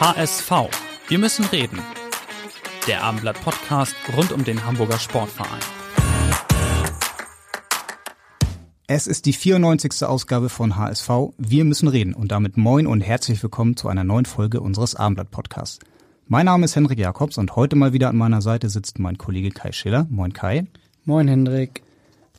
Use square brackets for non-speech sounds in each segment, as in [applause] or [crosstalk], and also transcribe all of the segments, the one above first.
HSV. Wir müssen reden. Der Abendblatt Podcast rund um den Hamburger Sportverein. Es ist die 94. Ausgabe von HSV. Wir müssen reden und damit moin und herzlich willkommen zu einer neuen Folge unseres Abendblatt Podcasts. Mein Name ist Henrik Jakobs und heute mal wieder an meiner Seite sitzt mein Kollege Kai Schiller. Moin Kai. Moin Hendrik.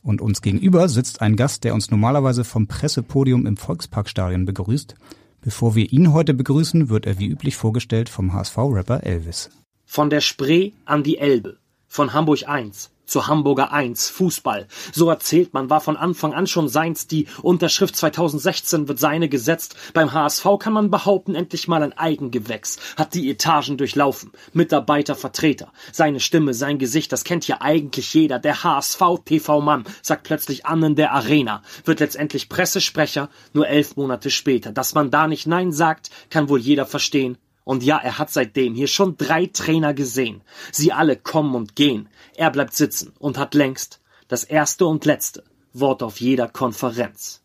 Und uns gegenüber sitzt ein Gast, der uns normalerweise vom Pressepodium im Volksparkstadion begrüßt. Bevor wir ihn heute begrüßen, wird er wie üblich vorgestellt vom HSV-Rapper Elvis. Von der Spree an die Elbe, von Hamburg 1 zur Hamburger 1, Fußball. So erzählt man, war von Anfang an schon seins. Die Unterschrift 2016 wird seine gesetzt. Beim HSV kann man behaupten, endlich mal ein Eigengewächs. Hat die Etagen durchlaufen. Mitarbeiter, Vertreter. Seine Stimme, sein Gesicht, das kennt ja eigentlich jeder. Der HSV TV-Mann sagt plötzlich an in der Arena. Wird letztendlich Pressesprecher, nur elf Monate später. Dass man da nicht Nein sagt, kann wohl jeder verstehen. Und ja, er hat seitdem hier schon drei Trainer gesehen. Sie alle kommen und gehen. Er bleibt sitzen und hat längst das erste und letzte Wort auf jeder Konferenz.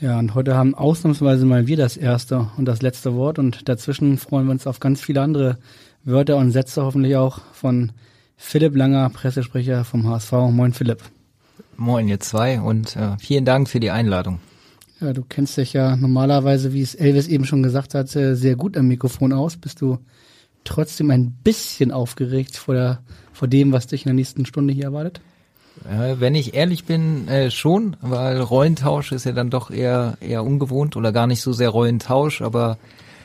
Ja, und heute haben ausnahmsweise mal wir das erste und das letzte Wort und dazwischen freuen wir uns auf ganz viele andere Wörter und Sätze hoffentlich auch von Philipp Langer, Pressesprecher vom HSV. Moin Philipp. Moin ihr zwei und äh, vielen Dank für die Einladung. Ja, du kennst dich ja normalerweise, wie es Elvis eben schon gesagt hat, sehr gut am Mikrofon aus. Bist du trotzdem ein bisschen aufgeregt vor, der, vor dem, was dich in der nächsten Stunde hier erwartet? Wenn ich ehrlich bin, äh, schon, weil Rollentausch ist ja dann doch eher, eher ungewohnt oder gar nicht so sehr Rollentausch, aber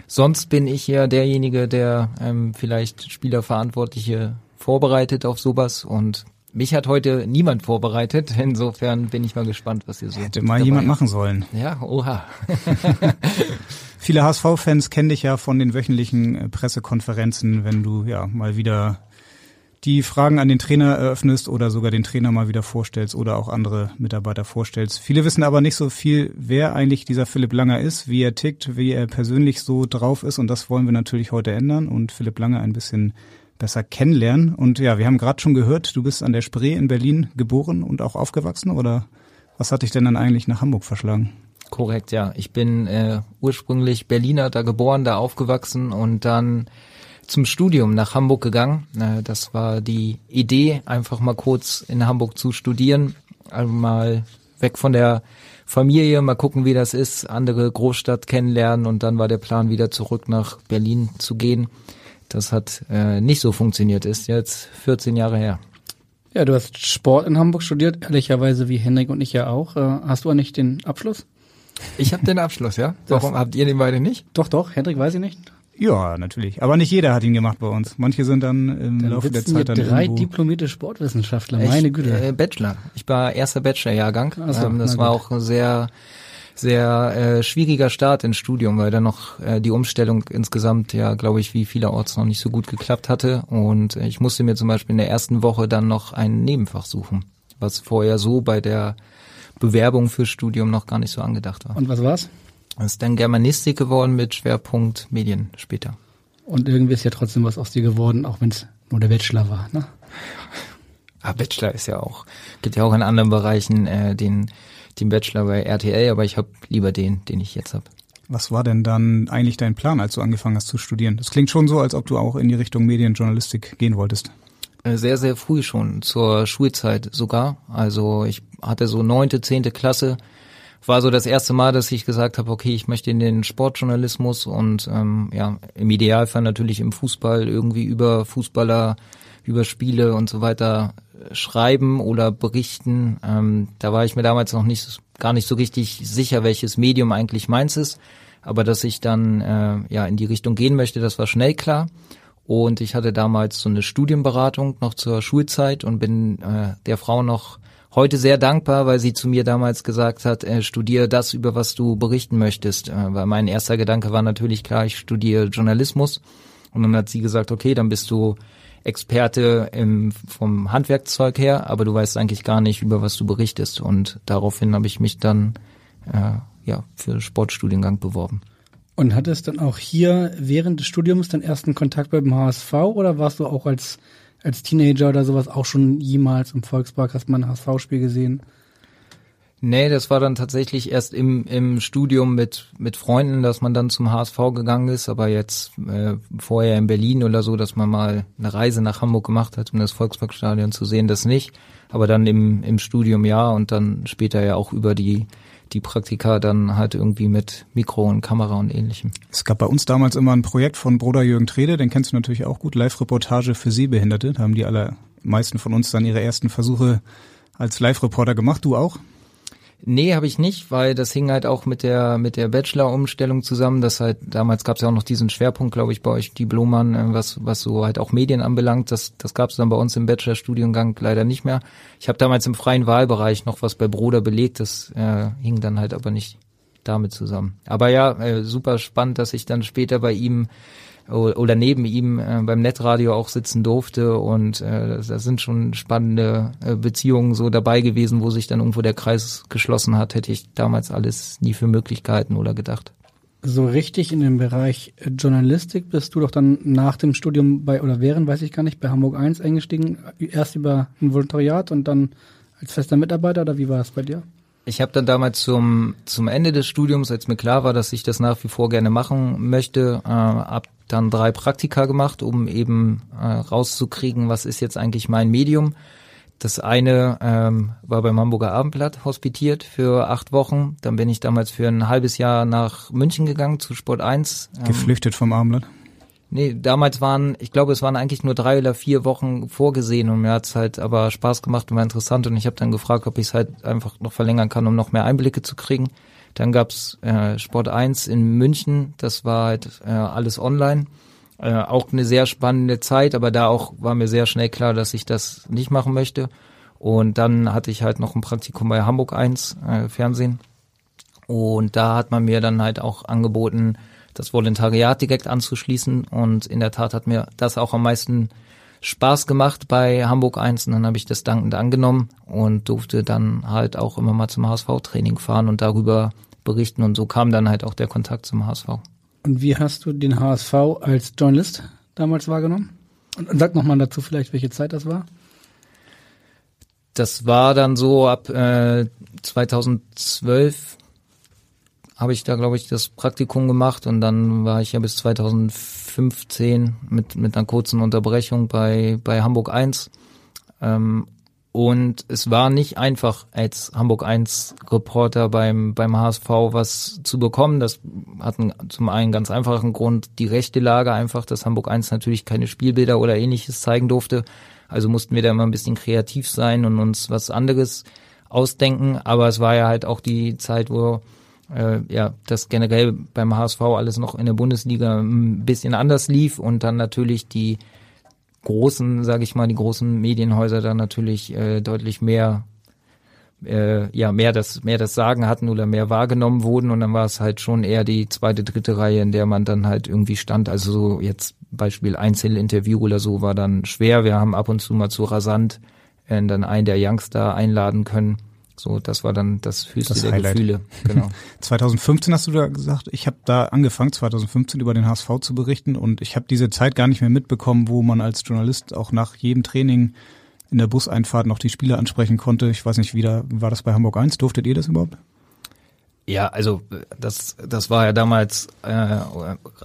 sonst bin ich ja derjenige, der ähm, vielleicht Spielerverantwortliche vorbereitet auf sowas und mich hat heute niemand vorbereitet. [laughs] Insofern bin ich mal gespannt, was ihr so. Hätte mal jemand machen sollen. Ja, oha. [laughs] Viele HSV-Fans kennen dich ja von den wöchentlichen äh, Pressekonferenzen, wenn du ja mal wieder die Fragen an den Trainer eröffnest oder sogar den Trainer mal wieder vorstellst oder auch andere Mitarbeiter vorstellst. Viele wissen aber nicht so viel, wer eigentlich dieser Philipp Langer ist, wie er tickt, wie er persönlich so drauf ist und das wollen wir natürlich heute ändern und Philipp Langer ein bisschen besser kennenlernen. Und ja, wir haben gerade schon gehört, du bist an der Spree in Berlin geboren und auch aufgewachsen oder was hat dich denn dann eigentlich nach Hamburg verschlagen? Korrekt, ja. Ich bin äh, ursprünglich Berliner, da geboren, da aufgewachsen und dann zum Studium nach Hamburg gegangen. Das war die Idee, einfach mal kurz in Hamburg zu studieren, also mal weg von der Familie, mal gucken, wie das ist, andere Großstadt kennenlernen und dann war der Plan, wieder zurück nach Berlin zu gehen. Das hat äh, nicht so funktioniert, ist jetzt 14 Jahre her. Ja, du hast Sport in Hamburg studiert, ehrlicherweise wie Henrik und ich ja auch. Äh, hast du eigentlich den Abschluss? Ich habe den Abschluss, ja. Warum habt ihr den beide nicht? Doch, doch, Henrik weiß ich nicht. Ja, natürlich. Aber nicht jeder hat ihn gemacht bei uns. Manche sind dann im dann Laufe der Zeit dann drei irgendwo diplomierte Sportwissenschaftler, meine Güte. Äh, Bachelor. Ich war erster Bachelorjahrgang. So, ähm, das war auch sehr sehr äh, schwieriger Start ins Studium, weil dann noch äh, die Umstellung insgesamt ja, glaube ich, wie vielerorts noch nicht so gut geklappt hatte. Und ich musste mir zum Beispiel in der ersten Woche dann noch ein Nebenfach suchen, was vorher so bei der Bewerbung fürs Studium noch gar nicht so angedacht war. Und was war's? Das ist dann Germanistik geworden mit Schwerpunkt Medien später. Und irgendwie ist ja trotzdem was aus dir geworden, auch wenn es nur der Bachelor war, ne? Ah, Bachelor ist ja auch, gibt ja auch in anderen Bereichen äh, den den Bachelor bei RTL, aber ich habe lieber den, den ich jetzt habe. Was war denn dann eigentlich dein Plan, als du angefangen hast zu studieren? Das klingt schon so, als ob du auch in die Richtung Medienjournalistik gehen wolltest. Äh, sehr, sehr früh schon, zur Schulzeit sogar. Also ich hatte so neunte, zehnte Klasse, war so das erste Mal, dass ich gesagt habe, okay, ich möchte in den Sportjournalismus und ähm, ja, im Idealfall natürlich im Fußball irgendwie über Fußballer, über Spiele und so weiter schreiben oder berichten. Ähm, da war ich mir damals noch nicht gar nicht so richtig sicher, welches Medium eigentlich meins ist. Aber dass ich dann äh, ja in die Richtung gehen möchte, das war schnell klar. Und ich hatte damals so eine Studienberatung noch zur Schulzeit und bin äh, der Frau noch heute sehr dankbar, weil sie zu mir damals gesagt hat, äh, studiere das, über was du berichten möchtest. Äh, weil mein erster Gedanke war natürlich klar, ich studiere Journalismus. Und dann hat sie gesagt, okay, dann bist du Experte im, vom Handwerkzeug her, aber du weißt eigentlich gar nicht, über was du berichtest. Und daraufhin habe ich mich dann äh, ja für Sportstudiengang beworben. Und hattest dann auch hier während des Studiums den ersten Kontakt beim HSV oder warst du auch als als Teenager oder sowas auch schon jemals im Volkspark, hast mal ein HSV-Spiel gesehen? Nee, das war dann tatsächlich erst im, im Studium mit, mit Freunden, dass man dann zum HSV gegangen ist, aber jetzt äh, vorher in Berlin oder so, dass man mal eine Reise nach Hamburg gemacht hat, um das Volksparkstadion zu sehen, das nicht. Aber dann im, im Studium ja und dann später ja auch über die die Praktika dann halt irgendwie mit Mikro und Kamera und ähnlichem. Es gab bei uns damals immer ein Projekt von Bruder Jürgen Trede, den kennst du natürlich auch gut, Live-Reportage für Sehbehinderte. Da haben die allermeisten von uns dann ihre ersten Versuche als Live-Reporter gemacht. Du auch? Nee, habe ich nicht, weil das hing halt auch mit der mit der Bachelor-Umstellung zusammen. Das halt damals gab es ja auch noch diesen Schwerpunkt, glaube ich, bei euch die Blumann, äh, was was so halt auch Medien anbelangt. Das das gab es dann bei uns im Bachelor-Studiengang leider nicht mehr. Ich habe damals im freien Wahlbereich noch was bei Bruder belegt. Das äh, hing dann halt aber nicht damit zusammen. Aber ja, äh, super spannend, dass ich dann später bei ihm oder neben ihm äh, beim Netradio auch sitzen durfte und äh, da sind schon spannende äh, Beziehungen so dabei gewesen, wo sich dann irgendwo der Kreis geschlossen hat, hätte ich damals alles nie für Möglichkeiten oder gedacht. So richtig in dem Bereich Journalistik bist du doch dann nach dem Studium bei oder während, weiß ich gar nicht, bei Hamburg 1 eingestiegen, erst über ein Volontariat und dann als fester Mitarbeiter oder wie war das bei dir? Ich habe dann damals zum zum Ende des Studiums, als mir klar war, dass ich das nach wie vor gerne machen möchte, äh, ab dann drei Praktika gemacht, um eben äh, rauszukriegen, was ist jetzt eigentlich mein Medium. Das eine ähm, war beim Hamburger Abendblatt hospitiert für acht Wochen. Dann bin ich damals für ein halbes Jahr nach München gegangen zu Sport 1. Ähm, Geflüchtet vom Abendblatt? Nee, damals waren, ich glaube, es waren eigentlich nur drei oder vier Wochen vorgesehen und mir hat's halt aber Spaß gemacht und war interessant und ich habe dann gefragt, ob ich es halt einfach noch verlängern kann, um noch mehr Einblicke zu kriegen. Dann gab's äh, Sport 1 in München, das war halt äh, alles online. Äh, auch eine sehr spannende Zeit, aber da auch war mir sehr schnell klar, dass ich das nicht machen möchte. Und dann hatte ich halt noch ein Praktikum bei Hamburg 1 äh, Fernsehen. Und da hat man mir dann halt auch angeboten, das Volontariat direkt anzuschließen. Und in der Tat hat mir das auch am meisten Spaß gemacht bei Hamburg 1 und dann habe ich das dankend angenommen und durfte dann halt auch immer mal zum HSV-Training fahren und darüber berichten und so kam dann halt auch der Kontakt zum HSV. Und wie hast du den HSV als Journalist damals wahrgenommen? Und, sag nochmal dazu vielleicht, welche Zeit das war. Das war dann so ab äh, 2012 habe ich da, glaube ich, das Praktikum gemacht und dann war ich ja bis 2015 mit, mit einer kurzen Unterbrechung bei, bei Hamburg 1. Ähm, und es war nicht einfach als Hamburg 1 Reporter beim, beim HSV was zu bekommen. Das hat einen, zum einen ganz einfachen Grund, die rechte Lage einfach, dass Hamburg 1 natürlich keine Spielbilder oder ähnliches zeigen durfte. Also mussten wir da immer ein bisschen kreativ sein und uns was anderes ausdenken. Aber es war ja halt auch die Zeit, wo äh, ja, das generell beim HSV alles noch in der Bundesliga ein bisschen anders lief und dann natürlich die großen, sage ich mal, die großen Medienhäuser dann natürlich äh, deutlich mehr äh, ja mehr das mehr das Sagen hatten oder mehr wahrgenommen wurden und dann war es halt schon eher die zweite dritte Reihe, in der man dann halt irgendwie stand. Also so jetzt Beispiel Einzelinterview oder so war dann schwer. Wir haben ab und zu mal zu rasant äh, dann einen der Youngster einladen können so, das war dann das höchste das der Highlight. Gefühle. [laughs] Genau. 2015 hast du da gesagt, ich habe da angefangen, 2015 über den HSV zu berichten und ich habe diese Zeit gar nicht mehr mitbekommen, wo man als Journalist auch nach jedem Training in der Buseinfahrt noch die Spieler ansprechen konnte. Ich weiß nicht, wie da war das bei Hamburg 1? Durftet ihr das überhaupt? Ja, also das, das war ja damals äh,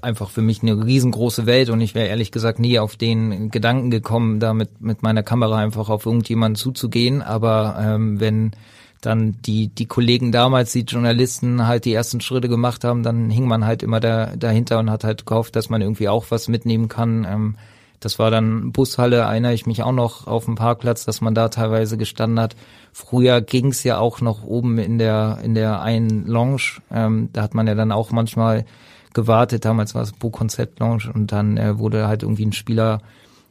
einfach für mich eine riesengroße Welt und ich wäre ehrlich gesagt nie auf den Gedanken gekommen, da mit, mit meiner Kamera einfach auf irgendjemanden zuzugehen. Aber ähm, wenn dann die, die Kollegen damals, die Journalisten halt die ersten Schritte gemacht haben, dann hing man halt immer da, dahinter und hat halt gehofft, dass man irgendwie auch was mitnehmen kann. Ähm, das war dann Bushalle, erinnere ich mich auch noch auf dem Parkplatz, dass man da teilweise gestanden hat. Früher ging's ja auch noch oben in der, in der einen Lounge. Ähm, da hat man ja dann auch manchmal gewartet. Damals war es Bu Konzept Lounge und dann äh, wurde halt irgendwie ein Spieler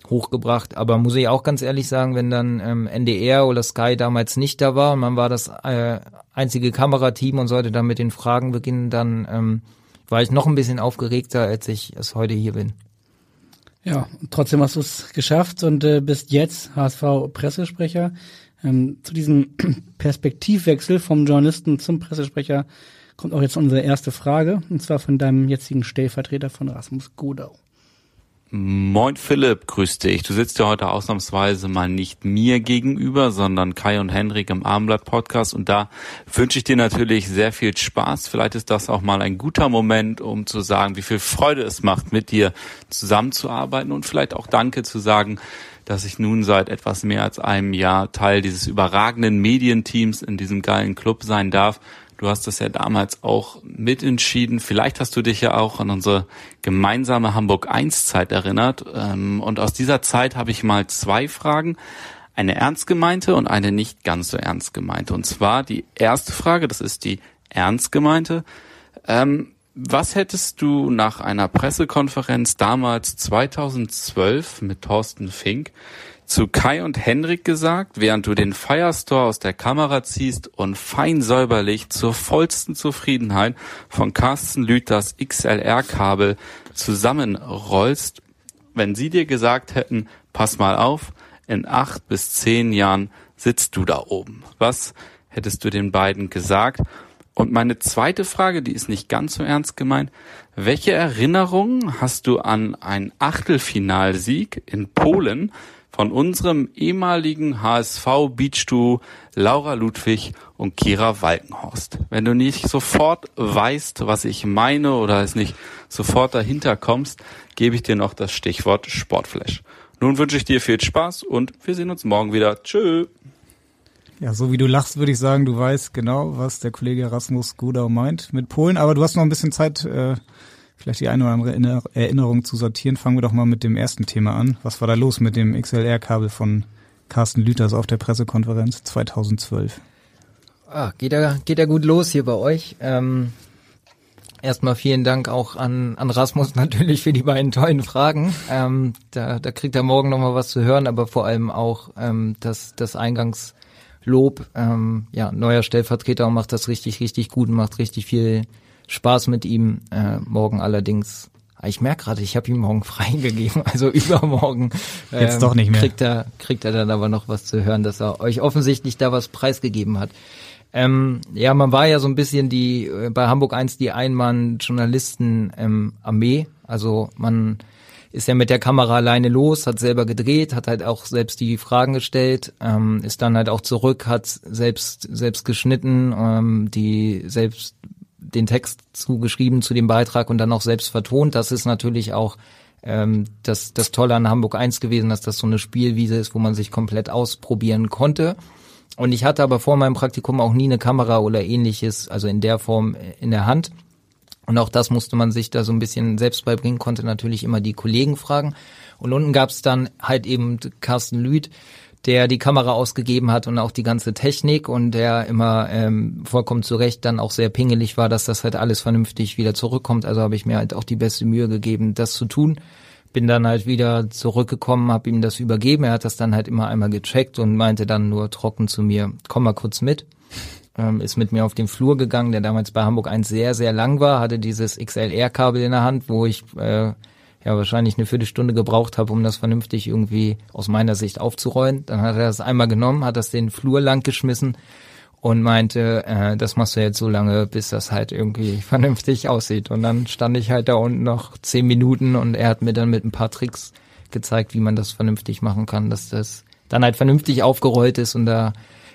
hochgebracht. Aber muss ich auch ganz ehrlich sagen, wenn dann ähm, NDR oder Sky damals nicht da war und man war das äh, einzige Kamerateam und sollte dann mit den Fragen beginnen, dann ähm, war ich noch ein bisschen aufgeregter, als ich es heute hier bin. Ja, trotzdem hast du es geschafft und äh, bist jetzt HSV-Pressesprecher. Ähm, zu diesem [clears throat] Perspektivwechsel vom Journalisten zum Pressesprecher kommt auch jetzt unsere erste Frage, und zwar von deinem jetzigen Stellvertreter von Rasmus Godau. Moin Philipp, grüß dich. Du sitzt ja heute ausnahmsweise mal nicht mir gegenüber, sondern Kai und Henrik im Armblatt Podcast und da wünsche ich dir natürlich sehr viel Spaß. Vielleicht ist das auch mal ein guter Moment, um zu sagen, wie viel Freude es macht, mit dir zusammenzuarbeiten und vielleicht auch Danke zu sagen, dass ich nun seit etwas mehr als einem Jahr Teil dieses überragenden Medienteams in diesem geilen Club sein darf Du hast das ja damals auch mitentschieden. Vielleicht hast du dich ja auch an unsere gemeinsame Hamburg 1 Zeit erinnert. Ähm, und aus dieser Zeit habe ich mal zwei Fragen. Eine ernst gemeinte und eine nicht ganz so ernst gemeinte. Und zwar die erste Frage, das ist die ernst gemeinte. Ähm, was hättest du nach einer Pressekonferenz damals 2012 mit Thorsten Fink zu Kai und Henrik gesagt, während du den Firestore aus der Kamera ziehst und fein säuberlich zur vollsten Zufriedenheit von Carsten Lüthers XLR-Kabel zusammenrollst, wenn sie dir gesagt hätten, pass mal auf, in acht bis zehn Jahren sitzt du da oben. Was hättest du den beiden gesagt? Und meine zweite Frage, die ist nicht ganz so ernst gemeint. Welche Erinnerungen hast du an einen Achtelfinalsieg in Polen von unserem ehemaligen HSV Beach Duo Laura Ludwig und Kira Walkenhorst. Wenn du nicht sofort weißt, was ich meine oder es nicht sofort dahinter kommst, gebe ich dir noch das Stichwort Sportflash. Nun wünsche ich dir viel Spaß und wir sehen uns morgen wieder. Tschö. Ja, so wie du lachst, würde ich sagen, du weißt genau, was der Kollege Rasmus Gudau meint mit Polen, aber du hast noch ein bisschen Zeit, äh, vielleicht die eine oder andere Erinnerung zu sortieren. Fangen wir doch mal mit dem ersten Thema an. Was war da los mit dem XLR-Kabel von Carsten Lüthers auf der Pressekonferenz 2012? Ah, geht ja geht ja gut los hier bei euch. Ähm, erstmal vielen Dank auch an, an Rasmus [laughs] natürlich für die beiden tollen Fragen. Ähm, da, da kriegt er morgen nochmal was zu hören, aber vor allem auch ähm, das, das Eingangslob. Ähm, ja, neuer Stellvertreter macht das richtig, richtig gut und macht richtig viel Spaß mit ihm. Äh, morgen allerdings, ah, ich merke gerade, ich habe ihm morgen [laughs] freigegeben, also übermorgen ähm, Jetzt doch nicht mehr. kriegt er kriegt er dann aber noch was zu hören, dass er euch offensichtlich da was preisgegeben hat. Ähm, ja, man war ja so ein bisschen die äh, bei Hamburg 1 die Einmann-Journalisten-Armee. Ähm, also man ist ja mit der Kamera alleine los, hat selber gedreht, hat halt auch selbst die Fragen gestellt, ähm, ist dann halt auch zurück, hat selbst selbst geschnitten, ähm, die selbst den Text zugeschrieben zu dem Beitrag und dann auch selbst vertont. Das ist natürlich auch ähm, das, das Tolle an Hamburg 1 gewesen, dass das so eine Spielwiese ist, wo man sich komplett ausprobieren konnte. Und ich hatte aber vor meinem Praktikum auch nie eine Kamera oder ähnliches, also in der Form in der Hand. Und auch das musste man sich da so ein bisschen selbst beibringen, konnte natürlich immer die Kollegen fragen. Und unten gab es dann halt eben Carsten Lüth, der die Kamera ausgegeben hat und auch die ganze Technik und der immer ähm, vollkommen zu Recht dann auch sehr pingelig war, dass das halt alles vernünftig wieder zurückkommt. Also habe ich mir halt auch die beste Mühe gegeben, das zu tun. Bin dann halt wieder zurückgekommen, habe ihm das übergeben. Er hat das dann halt immer einmal gecheckt und meinte dann nur trocken zu mir, komm mal kurz mit. Ähm, ist mit mir auf den Flur gegangen, der damals bei Hamburg 1 sehr, sehr lang war, hatte dieses XLR-Kabel in der Hand, wo ich äh, ja wahrscheinlich eine Viertelstunde gebraucht habe, um das vernünftig irgendwie aus meiner Sicht aufzurollen. Dann hat er das einmal genommen, hat das den Flur lang geschmissen und meinte, äh, das machst du jetzt so lange, bis das halt irgendwie [laughs] vernünftig aussieht. Und dann stand ich halt da unten noch zehn Minuten und er hat mir dann mit ein paar Tricks gezeigt, wie man das vernünftig machen kann, dass das dann halt vernünftig aufgerollt ist und da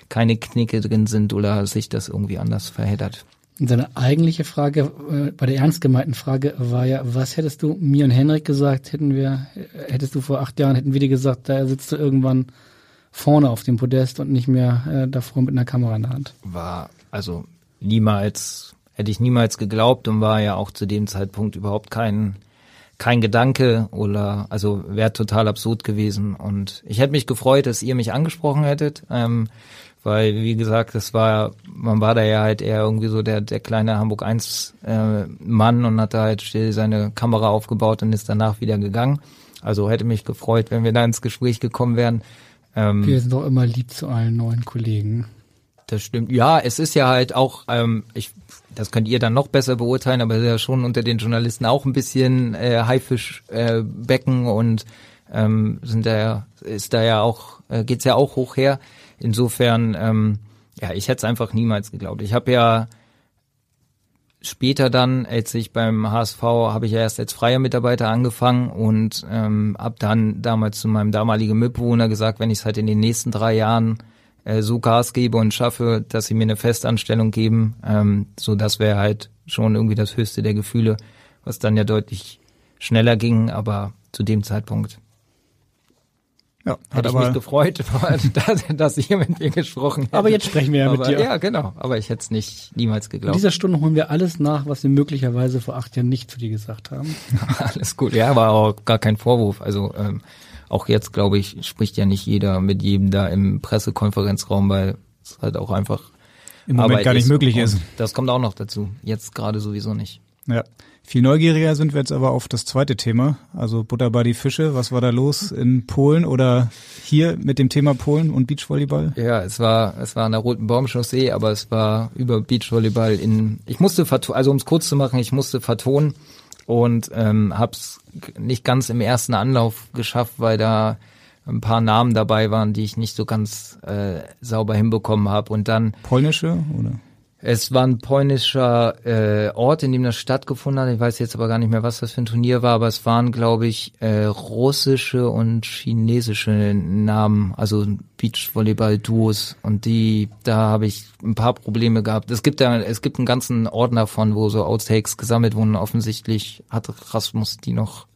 keine Knicke drin sind oder sich das irgendwie anders verheddert. Und seine eigentliche Frage, äh, bei der ernst gemeinten Frage war ja, was hättest du mir und Henrik gesagt, hätten wir, äh, hättest du vor acht Jahren, hätten wir dir gesagt, da sitzt du irgendwann vorne auf dem Podest und nicht mehr äh, davor mit einer Kamera in der Hand. War, also niemals, hätte ich niemals geglaubt und war ja auch zu dem Zeitpunkt überhaupt kein, kein Gedanke oder, also wäre total absurd gewesen und ich hätte mich gefreut, dass ihr mich angesprochen hättet. Ähm, weil wie gesagt, das war, man war da ja halt eher irgendwie so der, der kleine Hamburg 1 äh, Mann und hat da halt still seine Kamera aufgebaut und ist danach wieder gegangen. Also hätte mich gefreut, wenn wir da ins Gespräch gekommen wären. Ähm, wir sind doch immer lieb zu allen neuen Kollegen. Das stimmt. Ja, es ist ja halt auch, ähm, ich, das könnt ihr dann noch besser beurteilen, aber es ist ja schon unter den Journalisten auch ein bisschen äh, Haifischbecken äh, und ähm, sind da ja, ist da ja auch, äh, geht's ja auch hoch her. Insofern, ähm, ja, ich hätte es einfach niemals geglaubt. Ich habe ja später dann, als ich beim HSV, habe ich ja erst als freier Mitarbeiter angefangen und ähm, habe dann damals zu meinem damaligen Mitbewohner gesagt, wenn ich es halt in den nächsten drei Jahren äh, so Gas gebe und schaffe, dass sie mir eine Festanstellung geben, ähm, so das wäre halt schon irgendwie das höchste der Gefühle, was dann ja deutlich schneller ging, aber zu dem Zeitpunkt ja, hat ich mich gefreut, [laughs] dass, dass ihr mit mir gesprochen habt. Aber jetzt sprechen wir ja aber, mit dir. Ja, genau. Aber ich hätte es nicht niemals geglaubt. In dieser Stunde holen wir alles nach, was wir möglicherweise vor acht Jahren nicht zu dir gesagt haben. [laughs] alles gut. Ja, war auch gar kein Vorwurf. Also ähm, auch jetzt, glaube ich, spricht ja nicht jeder mit jedem da im Pressekonferenzraum, weil es halt auch einfach im Moment Arbeit gar nicht möglich ist. Das kommt auch noch dazu. Jetzt gerade sowieso nicht. Ja. Viel neugieriger sind wir jetzt aber auf das zweite Thema, also Butter bei die Fische. Was war da los in Polen oder hier mit dem Thema Polen und Beachvolleyball? Ja, es war es war an der Roten Baumchaussee, aber es war über Beachvolleyball in. Ich musste also um es kurz zu machen, ich musste vertonen und ähm, hab's nicht ganz im ersten Anlauf geschafft, weil da ein paar Namen dabei waren, die ich nicht so ganz äh, sauber hinbekommen habe und dann polnische oder es war ein polnischer äh, Ort, in dem das stattgefunden hat. Ich weiß jetzt aber gar nicht mehr, was das für ein Turnier war, aber es waren, glaube ich, äh, russische und chinesische Namen, also Beachvolleyball-Duos. Und die, da habe ich ein paar Probleme gehabt. Es gibt da, es gibt einen ganzen Ordner von, wo so Outtakes gesammelt wurden. Offensichtlich hat Rasmus die noch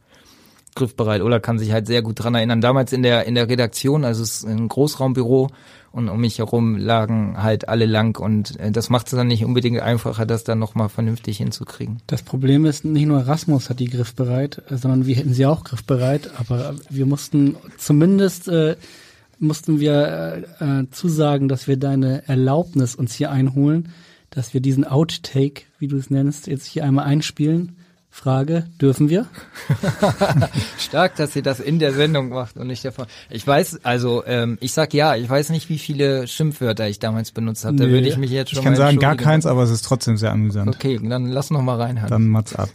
griffbereit oder kann sich halt sehr gut dran erinnern. Damals in der in der Redaktion, also es ist ein Großraumbüro und um mich herum lagen halt alle lang und äh, das macht es dann nicht unbedingt einfacher, das dann nochmal vernünftig hinzukriegen. Das Problem ist, nicht nur Erasmus hat die griffbereit, sondern wir hätten sie auch griffbereit, aber wir mussten zumindest äh, mussten wir äh, äh, zusagen, dass wir deine Erlaubnis uns hier einholen, dass wir diesen Outtake, wie du es nennst, jetzt hier einmal einspielen Frage, dürfen wir? [laughs] Stark, dass sie das in der Sendung macht und nicht davon. Ich weiß, also ähm, ich sag ja, ich weiß nicht, wie viele Schimpfwörter ich damals benutzt habe. Da würde ich mich jetzt schon Ich kann sagen, gar keins, aber es ist trotzdem sehr amüsant. Okay, dann lass noch mal reinhören. Dann mats ab.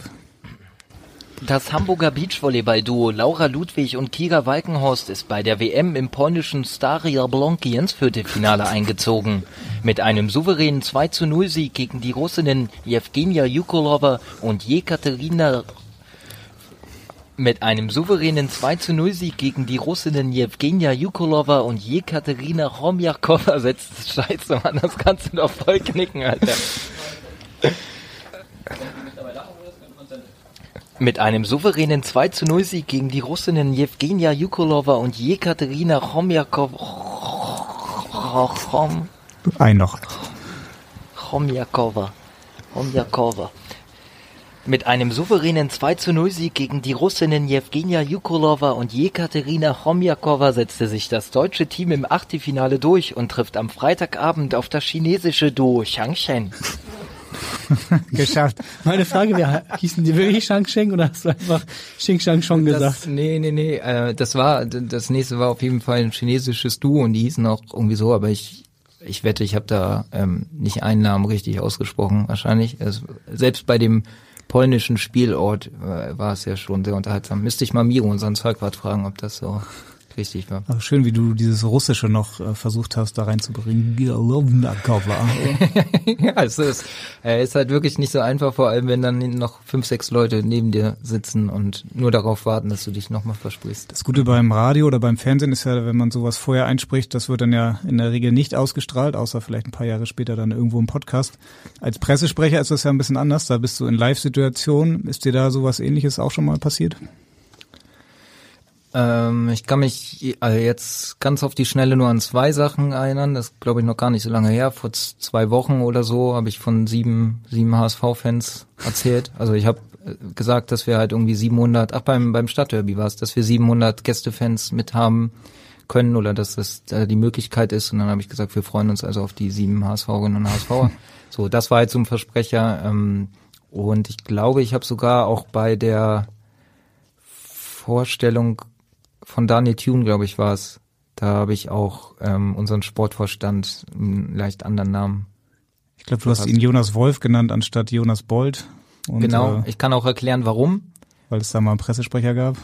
Das Hamburger Beachvolleyball-Duo Laura Ludwig und Kira Walkenhorst ist bei der WM im polnischen Staria Blonki ins Viertelfinale eingezogen. Mit einem souveränen 2 zu 0 Sieg gegen die Russinnen Jewgenia Jukolova und Jekaterina mit einem souveränen 2 zu 0 Sieg gegen die Russinnen Jewgenia Jukolova und Jekaterina Romjakova [laughs] setzt Scheiße, Mann, das kannst du doch voll knicken, Alter. Mit einem souveränen 2 zu 0 Sieg gegen die Russinnen Jewgenia Jukolova und Jekaterina Chomjakova. Ein noch. Chomjakova. Chomjakova. Mit einem souveränen 2 zu 0 Sieg gegen die Russinnen Jewgenia Jukolova und Jekaterina Chomjakova setzte sich das deutsche Team im Achtelfinale durch und trifft am Freitagabend auf das chinesische Duo Changshen. [laughs] Geschafft. Meine Frage wäre, hießen die wirklich Shang Sheng oder hast du einfach Xing Shang Chong gesagt? Das, nee, nee, nee, äh, das war, das nächste war auf jeden Fall ein chinesisches Duo und die hießen auch irgendwie so, aber ich, ich wette, ich habe da ähm, nicht einen Namen richtig ausgesprochen, wahrscheinlich. Es, selbst bei dem polnischen Spielort äh, war es ja schon sehr unterhaltsam. Müsste ich mal Miro, unseren Zeugwart, fragen, ob das so Richtig, ja. Schön, wie du dieses Russische noch äh, versucht hast, da reinzubringen. [laughs] ja, es ist, äh, ist halt wirklich nicht so einfach, vor allem wenn dann noch fünf, sechs Leute neben dir sitzen und nur darauf warten, dass du dich nochmal versprichst. Das Gute beim Radio oder beim Fernsehen ist ja, wenn man sowas vorher einspricht, das wird dann ja in der Regel nicht ausgestrahlt, außer vielleicht ein paar Jahre später dann irgendwo im Podcast. Als Pressesprecher ist das ja ein bisschen anders, da bist du in Live-Situationen. Ist dir da sowas ähnliches auch schon mal passiert? Ähm, ich kann mich also jetzt ganz auf die Schnelle nur an zwei Sachen erinnern. Das glaube ich noch gar nicht so lange her. Vor zwei Wochen oder so habe ich von sieben, sieben HSV-Fans erzählt. Also ich habe äh, gesagt, dass wir halt irgendwie 700, ach beim, beim Stadtderby war es, dass wir 700 Gästefans mit haben können oder dass das äh, die Möglichkeit ist. Und dann habe ich gesagt, wir freuen uns also auf die sieben HSVerinnen und HSV. [laughs] so, das war halt so ein Versprecher. Ähm, und ich glaube, ich habe sogar auch bei der Vorstellung von Daniel Thune, glaube ich, war es. Da habe ich auch ähm, unseren Sportvorstand einen leicht anderen Namen. Ich glaube, du hast ihn Jonas Wolf genannt anstatt Jonas Bold. Und, genau, äh, ich kann auch erklären, warum. Weil es da mal einen Pressesprecher gab.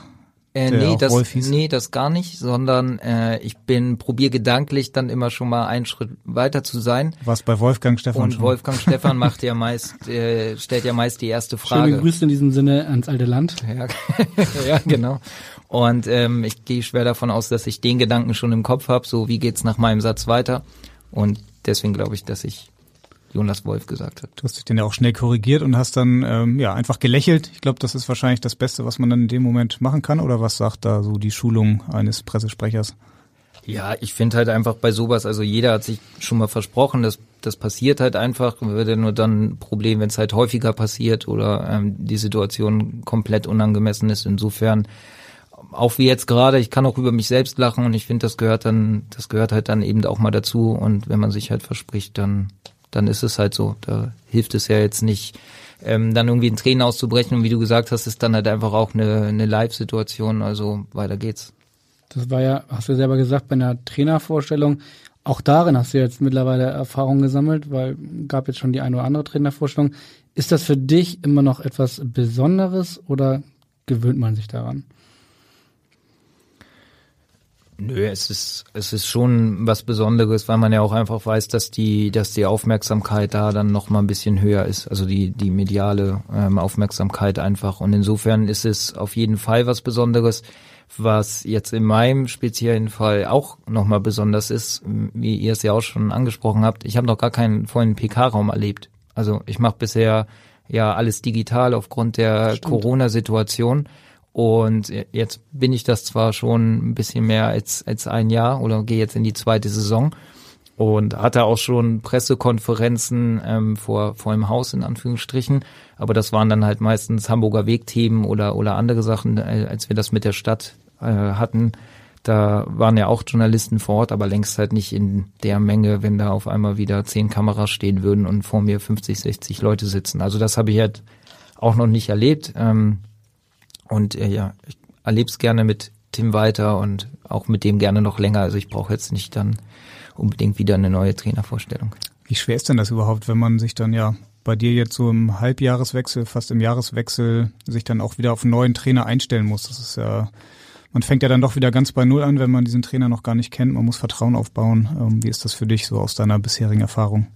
Äh, nee, das, nee, das gar nicht, sondern äh, ich bin probier gedanklich dann immer schon mal einen Schritt weiter zu sein. Was bei Wolfgang Stefan Und schon. Wolfgang [laughs] Stefan macht ja meist, äh, stellt ja meist die erste Frage. Schöne Grüße in diesem Sinne ans alte Land. Ja, [laughs] ja genau. Und ähm, ich gehe schwer davon aus, dass ich den Gedanken schon im Kopf habe, so wie geht's nach meinem Satz weiter. Und deswegen glaube ich, dass ich Jonas Wolf gesagt hat. Du hast dich dann ja auch schnell korrigiert und hast dann ähm, ja einfach gelächelt. Ich glaube, das ist wahrscheinlich das Beste, was man dann in dem Moment machen kann. Oder was sagt da so die Schulung eines Pressesprechers? Ja, ich finde halt einfach bei sowas, also jeder hat sich schon mal versprochen, dass das passiert halt einfach, würde nur dann ein Problem, wenn es halt häufiger passiert oder ähm, die Situation komplett unangemessen ist. Insofern auch wie jetzt gerade, ich kann auch über mich selbst lachen und ich finde, das gehört dann, das gehört halt dann eben auch mal dazu und wenn man sich halt verspricht, dann dann ist es halt so. Da hilft es ja jetzt nicht, ähm, dann irgendwie in Tränen auszubrechen. Und wie du gesagt hast, ist dann halt einfach auch eine, eine Live-Situation. Also weiter geht's. Das war ja, hast du selber gesagt, bei einer Trainervorstellung. Auch darin hast du jetzt mittlerweile Erfahrung gesammelt, weil gab jetzt schon die eine oder andere Trainervorstellung. Ist das für dich immer noch etwas Besonderes oder gewöhnt man sich daran? Nö, es ist, es ist schon was Besonderes, weil man ja auch einfach weiß, dass die, dass die Aufmerksamkeit da dann noch mal ein bisschen höher ist, also die, die mediale ähm, Aufmerksamkeit einfach. Und insofern ist es auf jeden Fall was Besonderes. Was jetzt in meinem speziellen Fall auch nochmal besonders ist, wie ihr es ja auch schon angesprochen habt, ich habe noch gar keinen vollen PK-Raum erlebt. Also ich mache bisher ja alles digital aufgrund der Corona-Situation. Und jetzt bin ich das zwar schon ein bisschen mehr als, als ein Jahr oder gehe jetzt in die zweite Saison und hatte auch schon Pressekonferenzen ähm, vor, vor dem Haus in Anführungsstrichen, aber das waren dann halt meistens Hamburger Wegthemen oder, oder andere Sachen, äh, als wir das mit der Stadt äh, hatten. Da waren ja auch Journalisten vor Ort, aber längst halt nicht in der Menge, wenn da auf einmal wieder zehn Kameras stehen würden und vor mir 50, 60 Leute sitzen. Also das habe ich halt auch noch nicht erlebt. Ähm, und äh, ja, ich erlebe es gerne mit Tim weiter und auch mit dem gerne noch länger. Also ich brauche jetzt nicht dann unbedingt wieder eine neue Trainervorstellung. Wie schwer ist denn das überhaupt, wenn man sich dann ja bei dir jetzt so im Halbjahreswechsel, fast im Jahreswechsel, sich dann auch wieder auf einen neuen Trainer einstellen muss? Das ist ja, man fängt ja dann doch wieder ganz bei Null an, wenn man diesen Trainer noch gar nicht kennt. Man muss Vertrauen aufbauen. Ähm, wie ist das für dich so aus deiner bisherigen Erfahrung?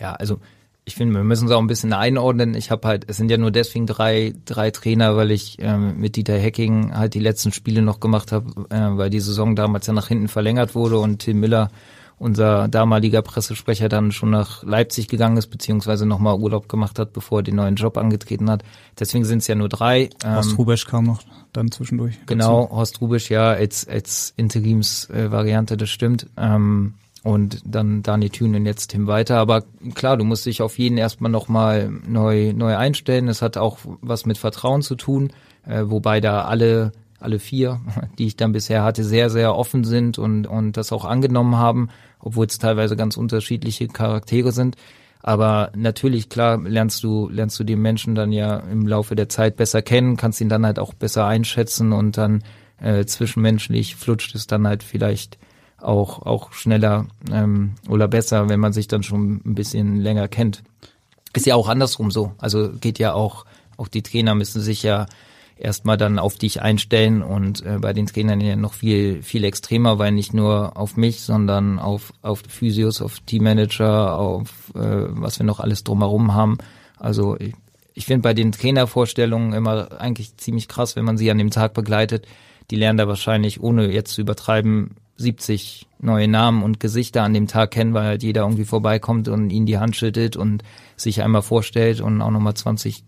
Ja, also ich finde, wir müssen es auch ein bisschen einordnen. Ich habe halt, es sind ja nur deswegen drei, drei Trainer, weil ich ähm, mit Dieter Hecking halt die letzten Spiele noch gemacht habe, äh, weil die Saison damals ja nach hinten verlängert wurde und Tim Miller, unser damaliger Pressesprecher, dann schon nach Leipzig gegangen ist, beziehungsweise nochmal Urlaub gemacht hat, bevor er den neuen Job angetreten hat. Deswegen sind es ja nur drei. Ähm, Horst Rubesch kam noch dann zwischendurch. Genau, dazu. Horst Rubesch, ja, als, als Interimsvariante, äh, das stimmt. Ähm, und dann Dani Thünen jetzt Tim weiter. Aber klar, du musst dich auf jeden erstmal nochmal neu, neu einstellen. Es hat auch was mit Vertrauen zu tun, äh, wobei da alle, alle vier, [laughs] die ich dann bisher hatte, sehr, sehr offen sind und, und das auch angenommen haben, obwohl es teilweise ganz unterschiedliche Charaktere sind. Aber natürlich, klar, lernst du, lernst du den Menschen dann ja im Laufe der Zeit besser kennen, kannst ihn dann halt auch besser einschätzen und dann äh, zwischenmenschlich flutscht es dann halt vielleicht auch, auch schneller ähm, oder besser, wenn man sich dann schon ein bisschen länger kennt. Ist ja auch andersrum so. Also geht ja auch, auch die Trainer müssen sich ja erstmal dann auf dich einstellen und äh, bei den Trainern ja noch viel, viel extremer, weil nicht nur auf mich, sondern auf, auf Physios, auf Teammanager, auf äh, was wir noch alles drumherum haben. Also ich, ich finde bei den Trainervorstellungen immer eigentlich ziemlich krass, wenn man sie an dem Tag begleitet. Die lernen da wahrscheinlich, ohne jetzt zu übertreiben, 70 neue Namen und Gesichter an dem Tag kennen, weil halt jeder irgendwie vorbeikommt und ihnen die Hand schüttet und sich einmal vorstellt und auch nochmal 20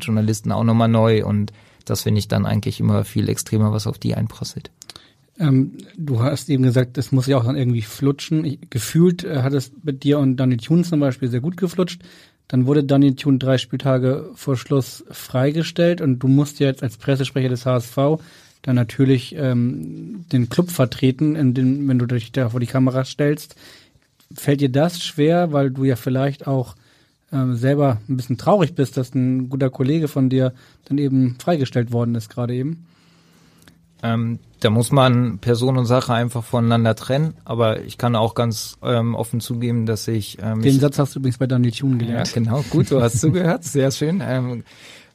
Journalisten auch nochmal neu und das finde ich dann eigentlich immer viel extremer, was auf die einprasselt. Ähm, du hast eben gesagt, das muss ja auch dann irgendwie flutschen. Ich, gefühlt äh, hat es mit dir und Daniel Thune zum Beispiel sehr gut geflutscht. Dann wurde Daniel Thune drei Spieltage vor Schluss freigestellt und du musst jetzt als Pressesprecher des HSV dann natürlich ähm, den Club vertreten, in den, wenn du dich da vor die Kamera stellst. Fällt dir das schwer, weil du ja vielleicht auch ähm, selber ein bisschen traurig bist, dass ein guter Kollege von dir dann eben freigestellt worden ist gerade eben? Ähm, da muss man Person und Sache einfach voneinander trennen, aber ich kann auch ganz ähm, offen zugeben, dass ich ähm, Den Satz hast du übrigens bei Daniel Thune gelernt. Ja, genau, gut, du hast zugehört, sehr schön, ähm,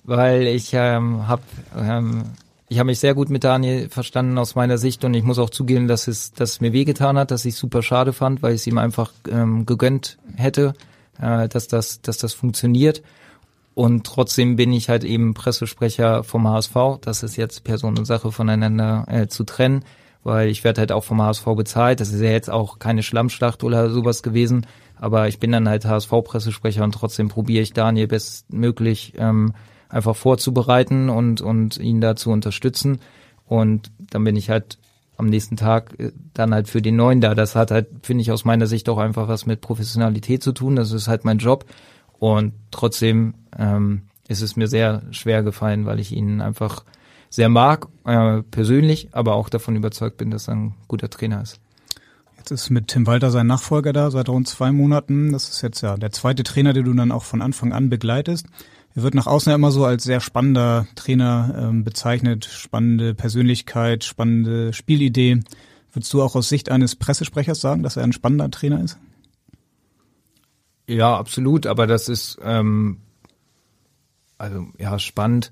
weil ich ähm, habe ähm, ich habe mich sehr gut mit Daniel verstanden aus meiner Sicht und ich muss auch zugeben, dass es, dass es mir wehgetan hat, dass ich super schade fand, weil ich es ihm einfach ähm, gegönnt hätte, äh, dass das, dass das funktioniert. Und trotzdem bin ich halt eben Pressesprecher vom HSV. Das ist jetzt Person und Sache voneinander äh, zu trennen, weil ich werde halt auch vom HSV bezahlt. Das ist ja jetzt auch keine Schlammschlacht oder sowas gewesen. Aber ich bin dann halt HSV-Pressesprecher und trotzdem probiere ich Daniel bestmöglich ähm, einfach vorzubereiten und, und ihn da zu unterstützen. Und dann bin ich halt am nächsten Tag äh, dann halt für den Neuen da. Das hat halt, finde ich, aus meiner Sicht auch einfach was mit Professionalität zu tun. Das ist halt mein Job. Und trotzdem ähm, ist es mir sehr schwer gefallen, weil ich ihn einfach sehr mag, äh, persönlich, aber auch davon überzeugt bin, dass er ein guter Trainer ist. Jetzt ist mit Tim Walter sein Nachfolger da seit rund zwei Monaten. Das ist jetzt ja der zweite Trainer, den du dann auch von Anfang an begleitest. Er wird nach außen ja immer so als sehr spannender Trainer ähm, bezeichnet, spannende Persönlichkeit, spannende Spielidee. Würdest du auch aus Sicht eines Pressesprechers sagen, dass er ein spannender Trainer ist? Ja, absolut, aber das ist ähm, also ja spannend.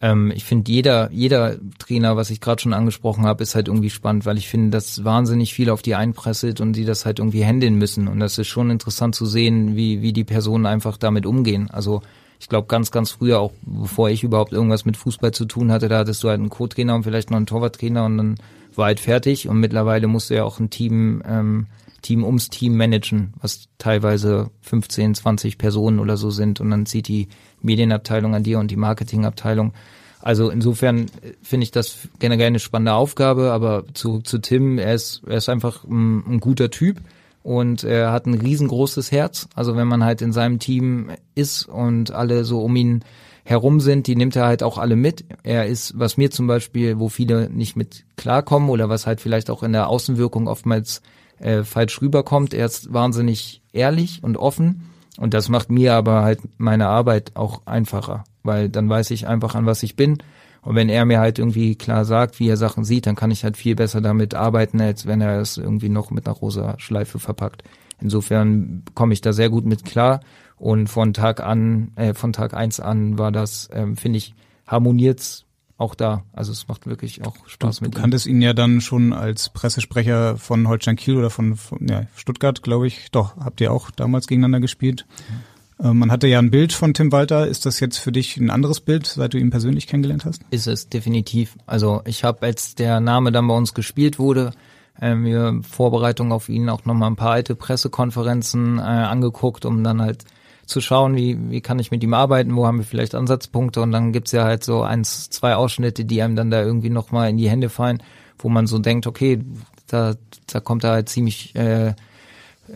Ähm, ich finde jeder jeder Trainer, was ich gerade schon angesprochen habe, ist halt irgendwie spannend, weil ich finde, dass wahnsinnig viel auf die einpresselt und die das halt irgendwie handeln müssen und das ist schon interessant zu sehen, wie wie die Personen einfach damit umgehen. Also ich glaube ganz, ganz früher, auch bevor ich überhaupt irgendwas mit Fußball zu tun hatte, da hattest du halt einen Co-Trainer und vielleicht noch einen Torwarttrainer und dann war halt fertig. Und mittlerweile musst du ja auch ein Team, ähm, Team ums Team managen, was teilweise 15, 20 Personen oder so sind. Und dann zieht die Medienabteilung an dir und die Marketingabteilung. Also insofern finde ich das generell eine spannende Aufgabe, aber zu, zu Tim, er ist, er ist einfach ein, ein guter Typ und er hat ein riesengroßes Herz. Also wenn man halt in seinem Team ist und alle so um ihn herum sind, die nimmt er halt auch alle mit. Er ist, was mir zum Beispiel, wo viele nicht mit klarkommen oder was halt vielleicht auch in der Außenwirkung oftmals äh, falsch rüberkommt, er ist wahnsinnig ehrlich und offen und das macht mir aber halt meine Arbeit auch einfacher, weil dann weiß ich einfach, an was ich bin und wenn er mir halt irgendwie klar sagt, wie er Sachen sieht, dann kann ich halt viel besser damit arbeiten, als wenn er es irgendwie noch mit einer rosa Schleife verpackt. Insofern komme ich da sehr gut mit klar. Und von Tag an, äh, von Tag eins an war das, ähm, finde ich, harmoniert's auch da. Also es macht wirklich auch Spaß du, mit Du kanntest ihn ja dann schon als Pressesprecher von Holstein Kiel oder von, von ja, Stuttgart, glaube ich. Doch, habt ihr auch damals gegeneinander gespielt. Mhm. Äh, man hatte ja ein Bild von Tim Walter. Ist das jetzt für dich ein anderes Bild, seit du ihn persönlich kennengelernt hast? Ist es definitiv. Also ich habe, als der Name dann bei uns gespielt wurde, äh, mir Vorbereitung auf ihn auch nochmal ein paar alte Pressekonferenzen äh, angeguckt, um dann halt zu schauen, wie, wie kann ich mit ihm arbeiten, wo haben wir vielleicht Ansatzpunkte und dann gibt's ja halt so eins, zwei Ausschnitte, die einem dann da irgendwie nochmal in die Hände fallen, wo man so denkt, okay, da, da kommt er halt ziemlich äh,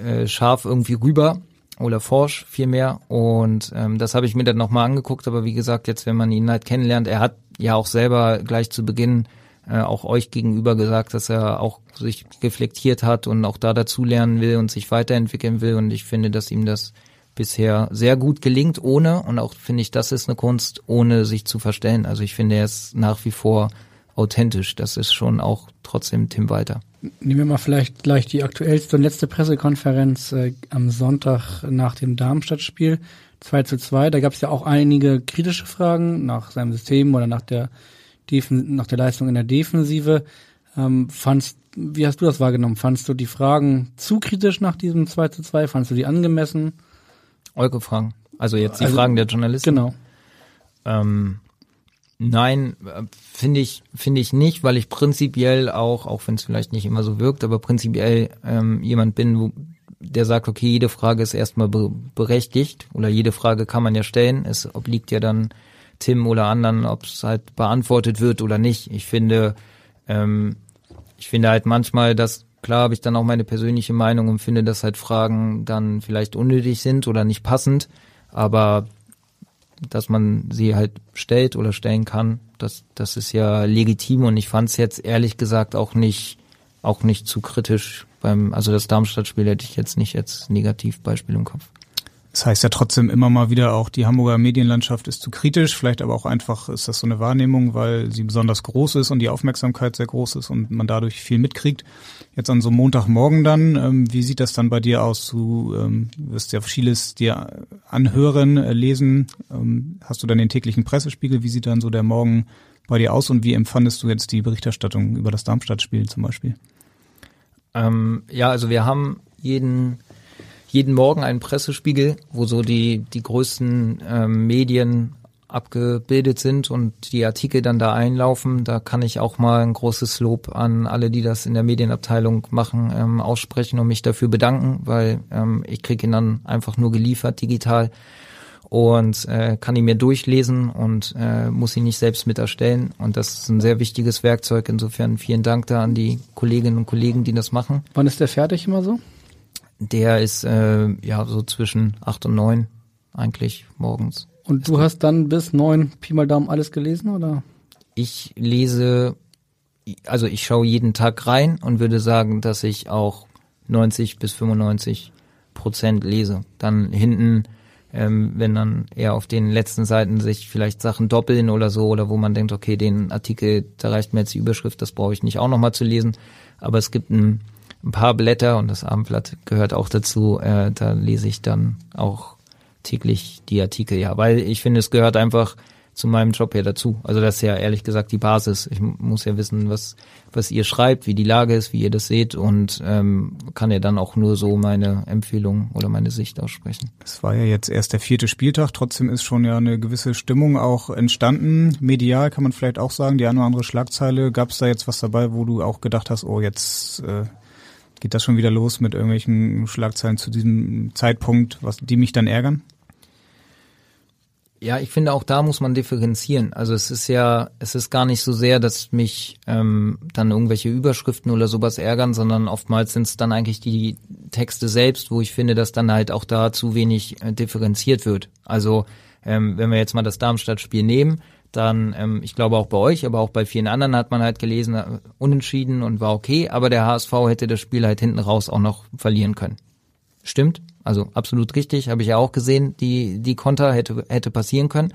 äh, scharf irgendwie rüber oder Forsch vielmehr. Und ähm, das habe ich mir dann nochmal angeguckt. Aber wie gesagt, jetzt, wenn man ihn halt kennenlernt, er hat ja auch selber gleich zu Beginn äh, auch euch gegenüber gesagt, dass er auch sich reflektiert hat und auch da dazu lernen will und sich weiterentwickeln will. Und ich finde, dass ihm das bisher sehr gut gelingt, ohne, und auch finde ich, das ist eine Kunst, ohne sich zu verstellen. Also ich finde, er ist nach wie vor authentisch. Das ist schon auch trotzdem Tim Walter. Nehmen wir mal vielleicht gleich die aktuellste und letzte Pressekonferenz äh, am Sonntag nach dem Darmstadt-Spiel 2 zu 2. Da gab es ja auch einige kritische Fragen nach seinem System oder nach der, Defen nach der Leistung in der Defensive. Ähm, fandst, wie hast du das wahrgenommen? Fandst du die Fragen zu kritisch nach diesem 2 zu 2? Fandst du die angemessen? Eure Fragen. Also jetzt die also, Fragen der Journalisten. Genau. Ähm, Nein, finde ich finde ich nicht, weil ich prinzipiell auch, auch wenn es vielleicht nicht immer so wirkt, aber prinzipiell ähm, jemand bin, wo, der sagt, okay, jede Frage ist erstmal be berechtigt oder jede Frage kann man ja stellen. Es obliegt ja dann Tim oder anderen, ob es halt beantwortet wird oder nicht. Ich finde, ähm, ich finde halt manchmal, dass klar habe ich dann auch meine persönliche Meinung und finde, dass halt Fragen dann vielleicht unnötig sind oder nicht passend. Aber dass man sie halt stellt oder stellen kann. Das, das ist ja legitim und ich fand es jetzt ehrlich gesagt auch nicht, auch nicht zu kritisch beim, also das Darmstadt-Spiel hätte ich jetzt nicht als Negativbeispiel im Kopf. Das heißt ja trotzdem immer mal wieder auch, die Hamburger Medienlandschaft ist zu kritisch, vielleicht aber auch einfach ist das so eine Wahrnehmung, weil sie besonders groß ist und die Aufmerksamkeit sehr groß ist und man dadurch viel mitkriegt. Jetzt an so Montagmorgen dann, ähm, wie sieht das dann bei dir aus? Du ähm, wirst ja vieles dir anhören, äh, lesen. Ähm, hast du dann den täglichen Pressespiegel? Wie sieht dann so der Morgen bei dir aus und wie empfandest du jetzt die Berichterstattung über das Darmstadt-Spiel zum Beispiel? Ähm, ja, also wir haben jeden jeden Morgen einen Pressespiegel, wo so die, die größten ähm, Medien abgebildet sind und die Artikel dann da einlaufen. Da kann ich auch mal ein großes Lob an alle, die das in der Medienabteilung machen, ähm, aussprechen und mich dafür bedanken, weil ähm, ich kriege ihn dann einfach nur geliefert digital und äh, kann ihn mir durchlesen und äh, muss ihn nicht selbst mit erstellen. Und das ist ein sehr wichtiges Werkzeug. Insofern vielen Dank da an die Kolleginnen und Kollegen, die das machen. Wann ist der fertig immer so? Der ist äh, ja so zwischen acht und neun eigentlich morgens. Und du hast dann bis neun Pi mal Daumen alles gelesen oder? Ich lese, also ich schaue jeden Tag rein und würde sagen, dass ich auch 90 bis 95 Prozent lese. Dann hinten, ähm, wenn dann eher auf den letzten Seiten sich vielleicht Sachen doppeln oder so, oder wo man denkt, okay, den Artikel, da reicht mir jetzt die Überschrift, das brauche ich nicht auch nochmal zu lesen. Aber es gibt ein ein paar Blätter und das Abendblatt gehört auch dazu. Äh, da lese ich dann auch täglich die Artikel, ja, weil ich finde, es gehört einfach zu meinem Job ja dazu. Also das ist ja ehrlich gesagt die Basis. Ich muss ja wissen, was was ihr schreibt, wie die Lage ist, wie ihr das seht und ähm, kann ja dann auch nur so meine Empfehlung oder meine Sicht aussprechen. Es war ja jetzt erst der vierte Spieltag, trotzdem ist schon ja eine gewisse Stimmung auch entstanden. Medial kann man vielleicht auch sagen, die eine oder andere Schlagzeile. Gab es da jetzt was dabei, wo du auch gedacht hast, oh jetzt äh, geht das schon wieder los mit irgendwelchen Schlagzeilen zu diesem Zeitpunkt, was die mich dann ärgern? Ja, ich finde auch da muss man differenzieren. Also es ist ja, es ist gar nicht so sehr, dass mich ähm, dann irgendwelche Überschriften oder sowas ärgern, sondern oftmals sind es dann eigentlich die Texte selbst, wo ich finde, dass dann halt auch da zu wenig äh, differenziert wird. Also ähm, wenn wir jetzt mal das Darmstadt-Spiel nehmen, dann, ähm, ich glaube auch bei euch, aber auch bei vielen anderen hat man halt gelesen, äh, unentschieden und war okay, aber der HSV hätte das Spiel halt hinten raus auch noch verlieren können. Stimmt, also absolut richtig, habe ich ja auch gesehen, die, die Konter hätte, hätte passieren können.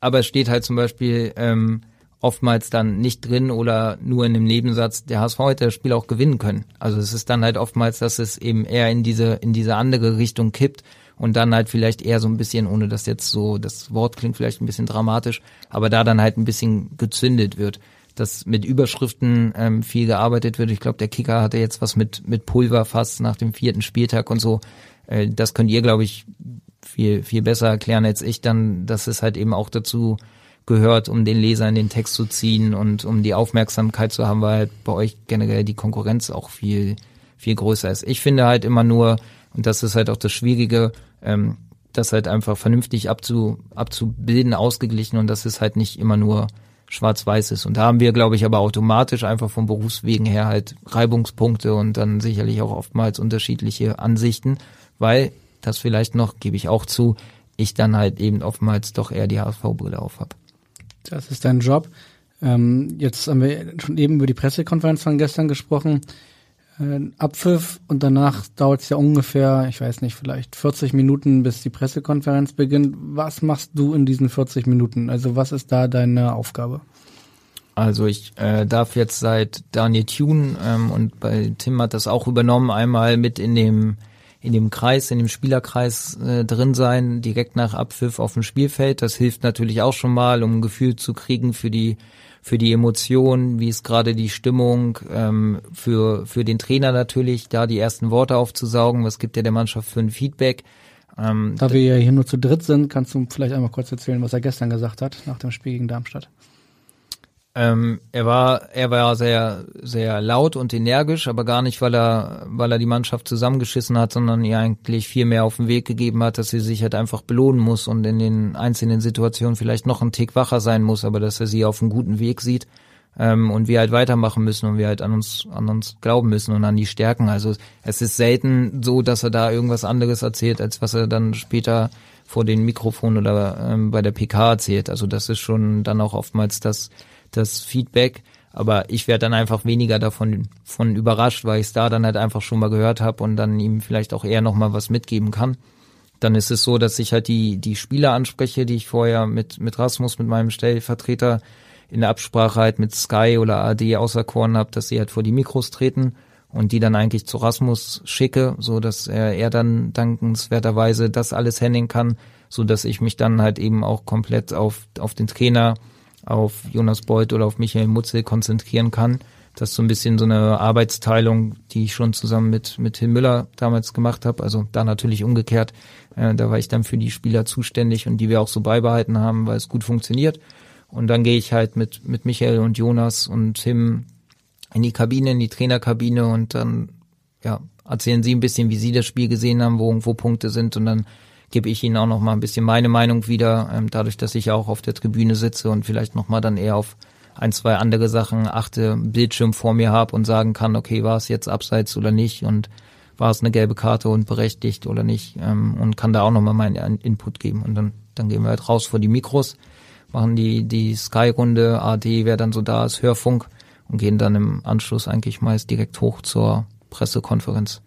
Aber es steht halt zum Beispiel ähm, oftmals dann nicht drin oder nur in dem Nebensatz, der HSV hätte das Spiel auch gewinnen können. Also es ist dann halt oftmals, dass es eben eher in diese, in diese andere Richtung kippt und dann halt vielleicht eher so ein bisschen, ohne dass jetzt so, das Wort klingt vielleicht ein bisschen dramatisch, aber da dann halt ein bisschen gezündet wird, dass mit Überschriften ähm, viel gearbeitet wird. Ich glaube, der Kicker hatte jetzt was mit, mit Pulver fast nach dem vierten Spieltag und so. Äh, das könnt ihr, glaube ich, viel, viel besser erklären als ich dann, dass es halt eben auch dazu gehört, um den Leser in den Text zu ziehen und um die Aufmerksamkeit zu haben, weil halt bei euch generell die Konkurrenz auch viel, viel größer ist. Ich finde halt immer nur, und das ist halt auch das Schwierige, ähm, das halt einfach vernünftig abzu, abzubilden, ausgeglichen und das ist halt nicht immer nur schwarz-weiß ist. Und da haben wir, glaube ich, aber automatisch einfach vom Berufswegen her halt Reibungspunkte und dann sicherlich auch oftmals unterschiedliche Ansichten, weil das vielleicht noch, gebe ich auch zu, ich dann halt eben oftmals doch eher die HSV-Brille auf habe. Das ist dein Job. Ähm, jetzt haben wir schon eben über die Pressekonferenz von gestern gesprochen Abpfiff und danach dauert es ja ungefähr, ich weiß nicht, vielleicht 40 Minuten, bis die Pressekonferenz beginnt. Was machst du in diesen 40 Minuten? Also was ist da deine Aufgabe? Also ich äh, darf jetzt seit Daniel Thune ähm, und bei Tim hat das auch übernommen, einmal mit in dem in dem Kreis, in dem Spielerkreis äh, drin sein, direkt nach Abpfiff auf dem Spielfeld. Das hilft natürlich auch schon mal, um ein Gefühl zu kriegen für die für die Emotionen, wie ist gerade die Stimmung, ähm, für, für den Trainer natürlich, da die ersten Worte aufzusaugen, was gibt er der Mannschaft für ein Feedback. Ähm, da wir ja hier nur zu dritt sind, kannst du vielleicht einmal kurz erzählen, was er gestern gesagt hat nach dem Spiel gegen Darmstadt. Ähm, er war, er war sehr, sehr laut und energisch, aber gar nicht, weil er, weil er die Mannschaft zusammengeschissen hat, sondern ihr eigentlich viel mehr auf den Weg gegeben hat, dass sie sich halt einfach belohnen muss und in den einzelnen Situationen vielleicht noch ein Tick wacher sein muss, aber dass er sie auf einem guten Weg sieht ähm, und wir halt weitermachen müssen und wir halt an uns, an uns glauben müssen und an die Stärken. Also es ist selten so, dass er da irgendwas anderes erzählt, als was er dann später vor den Mikrofonen oder ähm, bei der PK erzählt. Also das ist schon dann auch oftmals das das Feedback. Aber ich werde dann einfach weniger davon von überrascht, weil ich es da dann halt einfach schon mal gehört habe und dann ihm vielleicht auch eher nochmal was mitgeben kann. dann ist es so, dass ich halt die, die Spieler anspreche, die ich vorher mit, mit Rasmus, mit meinem Stellvertreter in der Absprache halt mit Sky oder AD auserkoren habe, dass sie halt vor die Mikros treten und die dann eigentlich zu Rasmus schicke, so dass er, er dann dankenswerterweise das alles handeln kann, so dass ich mich dann halt eben auch komplett auf, auf den Trainer, auf Jonas Beuth oder auf Michael Mutzel konzentrieren kann. Das ist so ein bisschen so eine Arbeitsteilung, die ich schon zusammen mit, mit Tim Müller damals gemacht habe. Also da natürlich umgekehrt. Äh, da war ich dann für die Spieler zuständig und die wir auch so beibehalten haben, weil es gut funktioniert. Und dann gehe ich halt mit, mit Michael und Jonas und Tim in die Kabine, in die Trainerkabine und dann, ja, erzählen sie ein bisschen, wie sie das Spiel gesehen haben, wo irgendwo Punkte sind und dann gebe ich ihnen auch noch mal ein bisschen meine Meinung wieder, ähm, dadurch, dass ich auch auf der Tribüne sitze und vielleicht noch mal dann eher auf ein, zwei andere Sachen achte, Bildschirm vor mir habe und sagen kann, okay, war es jetzt abseits oder nicht und war es eine gelbe Karte und berechtigt oder nicht ähm, und kann da auch nochmal meinen Input geben und dann, dann gehen wir halt raus vor die Mikros machen die, die Sky-Runde, AD, wer dann so da ist, Hörfunk und gehen dann im Anschluss eigentlich meist direkt hoch zur Pressekonferenz.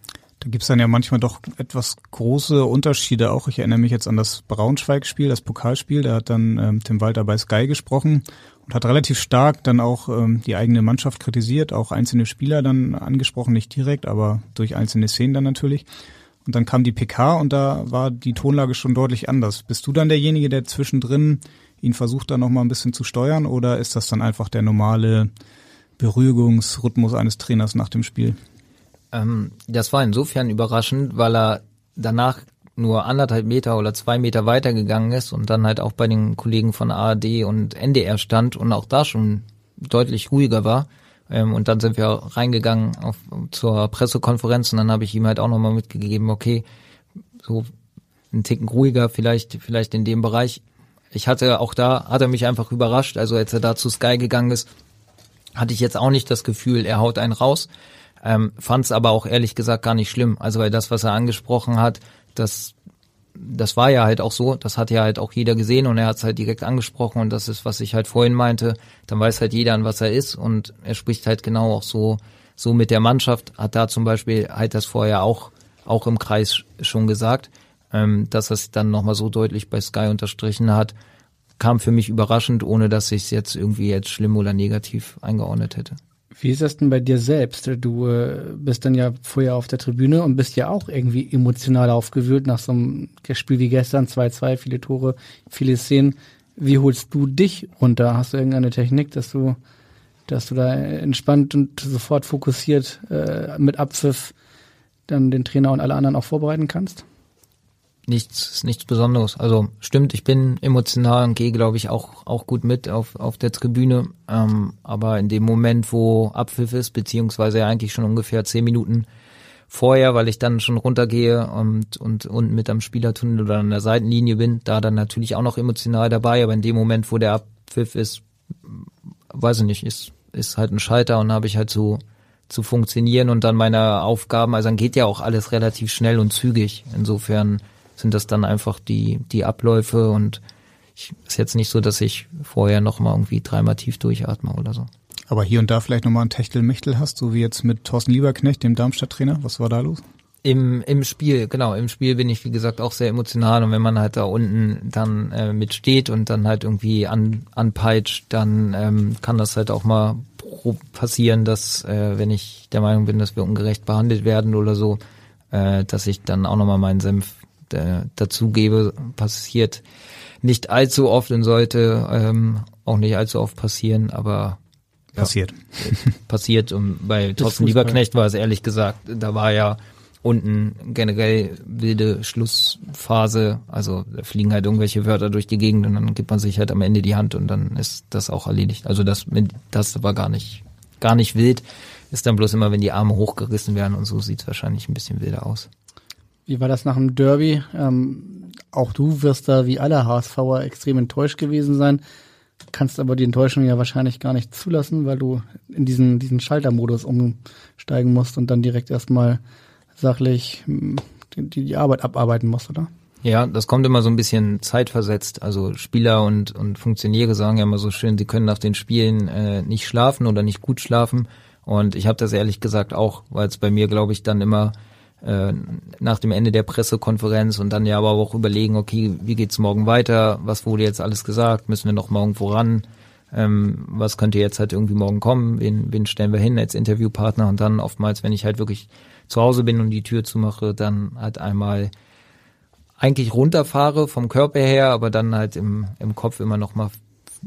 Da gibt's dann ja manchmal doch etwas große Unterschiede auch. Ich erinnere mich jetzt an das Braunschweig-Spiel, das Pokalspiel. Da hat dann ähm, Tim Walter bei Sky gesprochen und hat relativ stark dann auch ähm, die eigene Mannschaft kritisiert, auch einzelne Spieler dann angesprochen, nicht direkt, aber durch einzelne Szenen dann natürlich. Und dann kam die PK und da war die Tonlage schon deutlich anders. Bist du dann derjenige, der zwischendrin ihn versucht dann nochmal ein bisschen zu steuern oder ist das dann einfach der normale Beruhigungsrhythmus eines Trainers nach dem Spiel? Ähm, das war insofern überraschend, weil er danach nur anderthalb Meter oder zwei Meter weitergegangen ist und dann halt auch bei den Kollegen von ARD und NDR stand und auch da schon deutlich ruhiger war. Ähm, und dann sind wir reingegangen auf, zur Pressekonferenz und dann habe ich ihm halt auch nochmal mitgegeben, okay, so ein Ticken ruhiger vielleicht, vielleicht in dem Bereich ich hatte auch da, hat er mich einfach überrascht. Also als er da zu Sky gegangen ist, hatte ich jetzt auch nicht das Gefühl, er haut einen raus. Ähm, Fand es aber auch ehrlich gesagt gar nicht schlimm. Also weil das, was er angesprochen hat, das, das war ja halt auch so. Das hat ja halt auch jeder gesehen und er hat es halt direkt angesprochen und das ist, was ich halt vorhin meinte. Dann weiß halt jeder, an was er ist und er spricht halt genau auch so, so mit der Mannschaft. Hat da zum Beispiel halt das vorher auch, auch im Kreis schon gesagt ähm, dass er es dann nochmal so deutlich bei Sky unterstrichen hat, kam für mich überraschend, ohne dass ich es jetzt irgendwie jetzt schlimm oder negativ eingeordnet hätte. Wie ist das denn bei dir selbst? Du äh, bist dann ja vorher auf der Tribüne und bist ja auch irgendwie emotional aufgewühlt nach so einem Spiel wie gestern, 2-2, viele Tore, viele Szenen. Wie holst du dich runter? Hast du irgendeine Technik, dass du, dass du da entspannt und sofort fokussiert äh, mit Abpfiff dann den Trainer und alle anderen auch vorbereiten kannst? Nichts, nichts Besonderes. Also stimmt, ich bin emotional und gehe, glaube ich, auch, auch gut mit auf, auf der Tribüne. Ähm, aber in dem Moment, wo Abpfiff ist, beziehungsweise eigentlich schon ungefähr zehn Minuten vorher, weil ich dann schon runtergehe und, und unten mit am Spielertunnel oder an der Seitenlinie bin, da dann natürlich auch noch emotional dabei, aber in dem Moment, wo der Abpfiff ist, weiß ich nicht, ist, ist halt ein Schalter und habe ich halt so zu funktionieren und dann meine Aufgaben, also dann geht ja auch alles relativ schnell und zügig. Insofern sind das dann einfach die, die Abläufe und ich, ist jetzt nicht so, dass ich vorher noch mal irgendwie dreimal tief durchatme oder so. Aber hier und da vielleicht nochmal ein Techtelmechtel hast, so wie jetzt mit Thorsten Lieberknecht, dem Darmstadt-Trainer. Was war da los? Im, Im Spiel, genau, im Spiel bin ich, wie gesagt, auch sehr emotional und wenn man halt da unten dann äh, mitsteht und dann halt irgendwie an, anpeitscht, dann ähm, kann das halt auch mal passieren, dass äh, wenn ich der Meinung bin, dass wir ungerecht behandelt werden oder so, äh, dass ich dann auch nochmal meinen Senf äh, dazugebe, passiert nicht allzu oft und sollte ähm, auch nicht allzu oft passieren, aber ja, passiert. [laughs] passiert und bei Thorsten Lieberknecht war es ehrlich gesagt, da war ja unten generell wilde Schlussphase, also da fliegen halt irgendwelche Wörter durch die Gegend und dann gibt man sich halt am Ende die Hand und dann ist das auch erledigt. Also das, das war gar nicht, gar nicht wild, ist dann bloß immer, wenn die Arme hochgerissen werden und so sieht es wahrscheinlich ein bisschen wilder aus. Wie war das nach dem Derby? Ähm, auch du wirst da wie alle HSVer extrem enttäuscht gewesen sein, kannst aber die Enttäuschung ja wahrscheinlich gar nicht zulassen, weil du in diesen, diesen Schaltermodus umsteigen musst und dann direkt erstmal sachlich hm, die, die Arbeit abarbeiten musst, oder? Ja, das kommt immer so ein bisschen zeitversetzt. Also Spieler und, und Funktionäre sagen ja immer so schön, sie können nach den Spielen äh, nicht schlafen oder nicht gut schlafen. Und ich habe das ehrlich gesagt auch, weil es bei mir, glaube ich, dann immer äh, nach dem Ende der Pressekonferenz und dann ja aber auch überlegen, okay, wie geht's morgen weiter? Was wurde jetzt alles gesagt? Müssen wir noch morgen voran? Ähm, was könnte jetzt halt irgendwie morgen kommen? Wen, wen stellen wir hin als Interviewpartner? Und dann oftmals, wenn ich halt wirklich zu Hause bin und die Tür zumache, dann halt einmal eigentlich runterfahre vom Körper her, aber dann halt im, im Kopf immer noch mal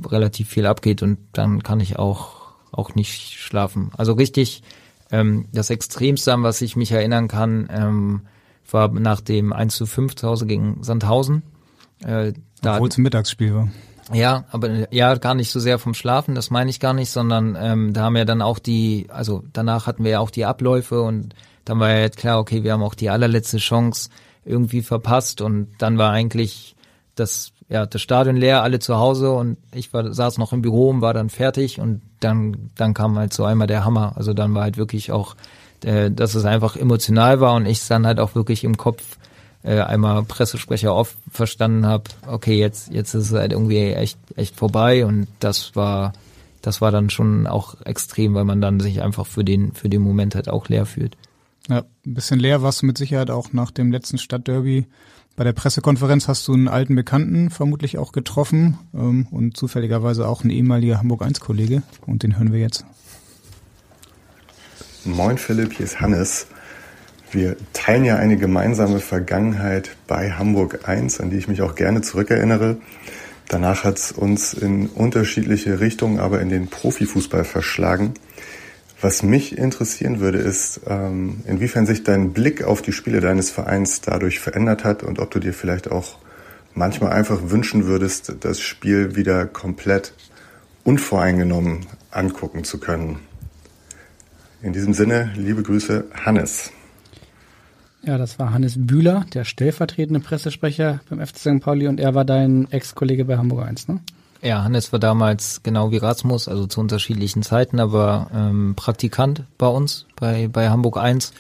relativ viel abgeht und dann kann ich auch, auch nicht schlafen. Also richtig ähm, das Extremste, an was ich mich erinnern kann, ähm, war nach dem 1 zu 5 zu Hause gegen Sandhausen. Äh, Obwohl es ein Mittagsspiel war. Ja, aber ja, gar nicht so sehr vom Schlafen, das meine ich gar nicht, sondern ähm, da haben wir dann auch die, also danach hatten wir ja auch die Abläufe und dann war ja jetzt klar, okay, wir haben auch die allerletzte Chance irgendwie verpasst und dann war eigentlich das ja, das Stadion leer, alle zu Hause und ich war, saß noch im Büro und war dann fertig und dann, dann kam halt so einmal der Hammer. Also dann war halt wirklich auch, äh, dass es einfach emotional war und ich dann halt auch wirklich im Kopf äh, einmal Pressesprecher oft verstanden habe, okay, jetzt, jetzt ist es halt irgendwie echt, echt vorbei und das war, das war dann schon auch extrem, weil man dann sich einfach für den, für den Moment halt auch leer fühlt. Ja, ein bisschen leer warst du mit Sicherheit auch nach dem letzten Stadtderby bei der Pressekonferenz hast du einen alten Bekannten vermutlich auch getroffen ähm, und zufälligerweise auch ein ehemaliger Hamburg 1 Kollege und den hören wir jetzt. Moin Philipp, hier ist Hannes. Wir teilen ja eine gemeinsame Vergangenheit bei Hamburg 1, an die ich mich auch gerne zurückerinnere. Danach hat es uns in unterschiedliche Richtungen, aber in den Profifußball verschlagen. Was mich interessieren würde, ist, ähm, inwiefern sich dein Blick auf die Spiele deines Vereins dadurch verändert hat und ob du dir vielleicht auch manchmal einfach wünschen würdest, das Spiel wieder komplett unvoreingenommen angucken zu können. In diesem Sinne, liebe Grüße, Hannes. Ja, das war Hannes Bühler, der stellvertretende Pressesprecher beim FC St. Pauli und er war dein Ex-Kollege bei Hamburg 1, ne? Ja, Hannes war damals genau wie Rasmus, also zu unterschiedlichen Zeiten, aber ähm, Praktikant bei uns, bei, bei Hamburg 1.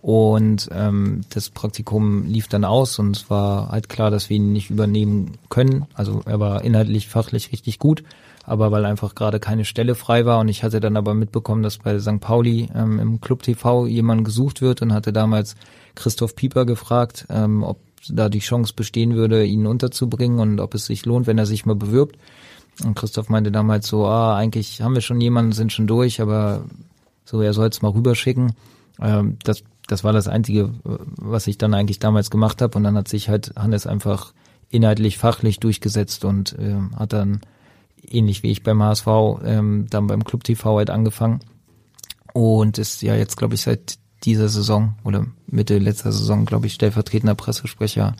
Und ähm, das Praktikum lief dann aus und es war halt klar, dass wir ihn nicht übernehmen können. Also er war inhaltlich, fachlich richtig gut, aber weil einfach gerade keine Stelle frei war und ich hatte dann aber mitbekommen, dass bei St. Pauli ähm, im Club TV jemand gesucht wird und hatte damals Christoph Pieper gefragt, ähm, ob da die Chance bestehen würde, ihn unterzubringen und ob es sich lohnt, wenn er sich mal bewirbt. Und Christoph meinte damals so, ah, eigentlich haben wir schon jemanden, sind schon durch, aber so, er soll es mal rüberschicken. Ähm, das, das war das Einzige, was ich dann eigentlich damals gemacht habe. Und dann hat sich halt Hannes einfach inhaltlich, fachlich durchgesetzt und ähm, hat dann ähnlich wie ich beim HSV ähm, dann beim Club TV halt angefangen und ist ja jetzt glaube ich seit dieser Saison oder Mitte letzter Saison glaube ich stellvertretender Pressesprecher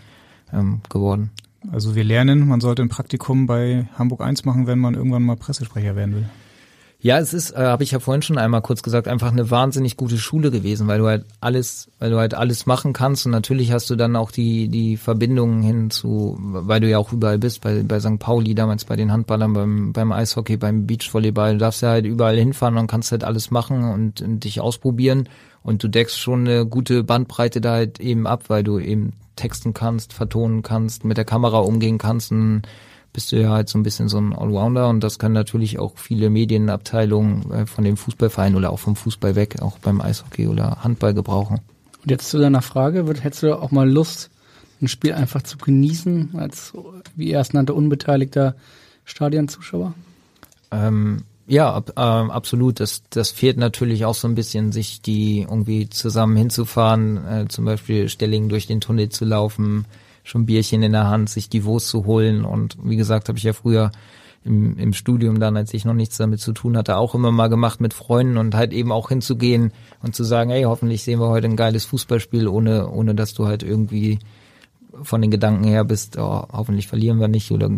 ähm, geworden. Also wir lernen, man sollte ein Praktikum bei Hamburg 1 machen, wenn man irgendwann mal Pressesprecher werden will. Ja, es ist, äh, habe ich ja vorhin schon einmal kurz gesagt, einfach eine wahnsinnig gute Schule gewesen, weil du halt alles, weil du halt alles machen kannst und natürlich hast du dann auch die die Verbindungen hin zu, weil du ja auch überall bist, bei bei St. Pauli damals bei den Handballern, beim beim Eishockey, beim Beachvolleyball, du darfst ja halt überall hinfahren und kannst halt alles machen und, und dich ausprobieren und du deckst schon eine gute Bandbreite da halt eben ab, weil du eben texten kannst, vertonen kannst, mit der Kamera umgehen kannst, dann bist du ja halt so ein bisschen so ein Allrounder und das können natürlich auch viele Medienabteilungen äh, von dem Fußballverein oder auch vom Fußball weg, auch beim Eishockey oder Handball gebrauchen. Und jetzt zu deiner Frage, hättest du auch mal Lust, ein Spiel einfach zu genießen, als, wie er es nannte, unbeteiligter Stadionzuschauer? Ähm, ja, ab, äh, absolut. Das, das fehlt natürlich auch so ein bisschen, sich die irgendwie zusammen hinzufahren, äh, zum Beispiel Stellingen durch den Tunnel zu laufen, schon Bierchen in der Hand, sich die Wurst zu holen. Und wie gesagt, habe ich ja früher im, im Studium dann, als ich noch nichts damit zu tun hatte, auch immer mal gemacht mit Freunden und halt eben auch hinzugehen und zu sagen, hey, hoffentlich sehen wir heute ein geiles Fußballspiel, ohne, ohne dass du halt irgendwie von den Gedanken her bist, oh, hoffentlich verlieren wir nicht oder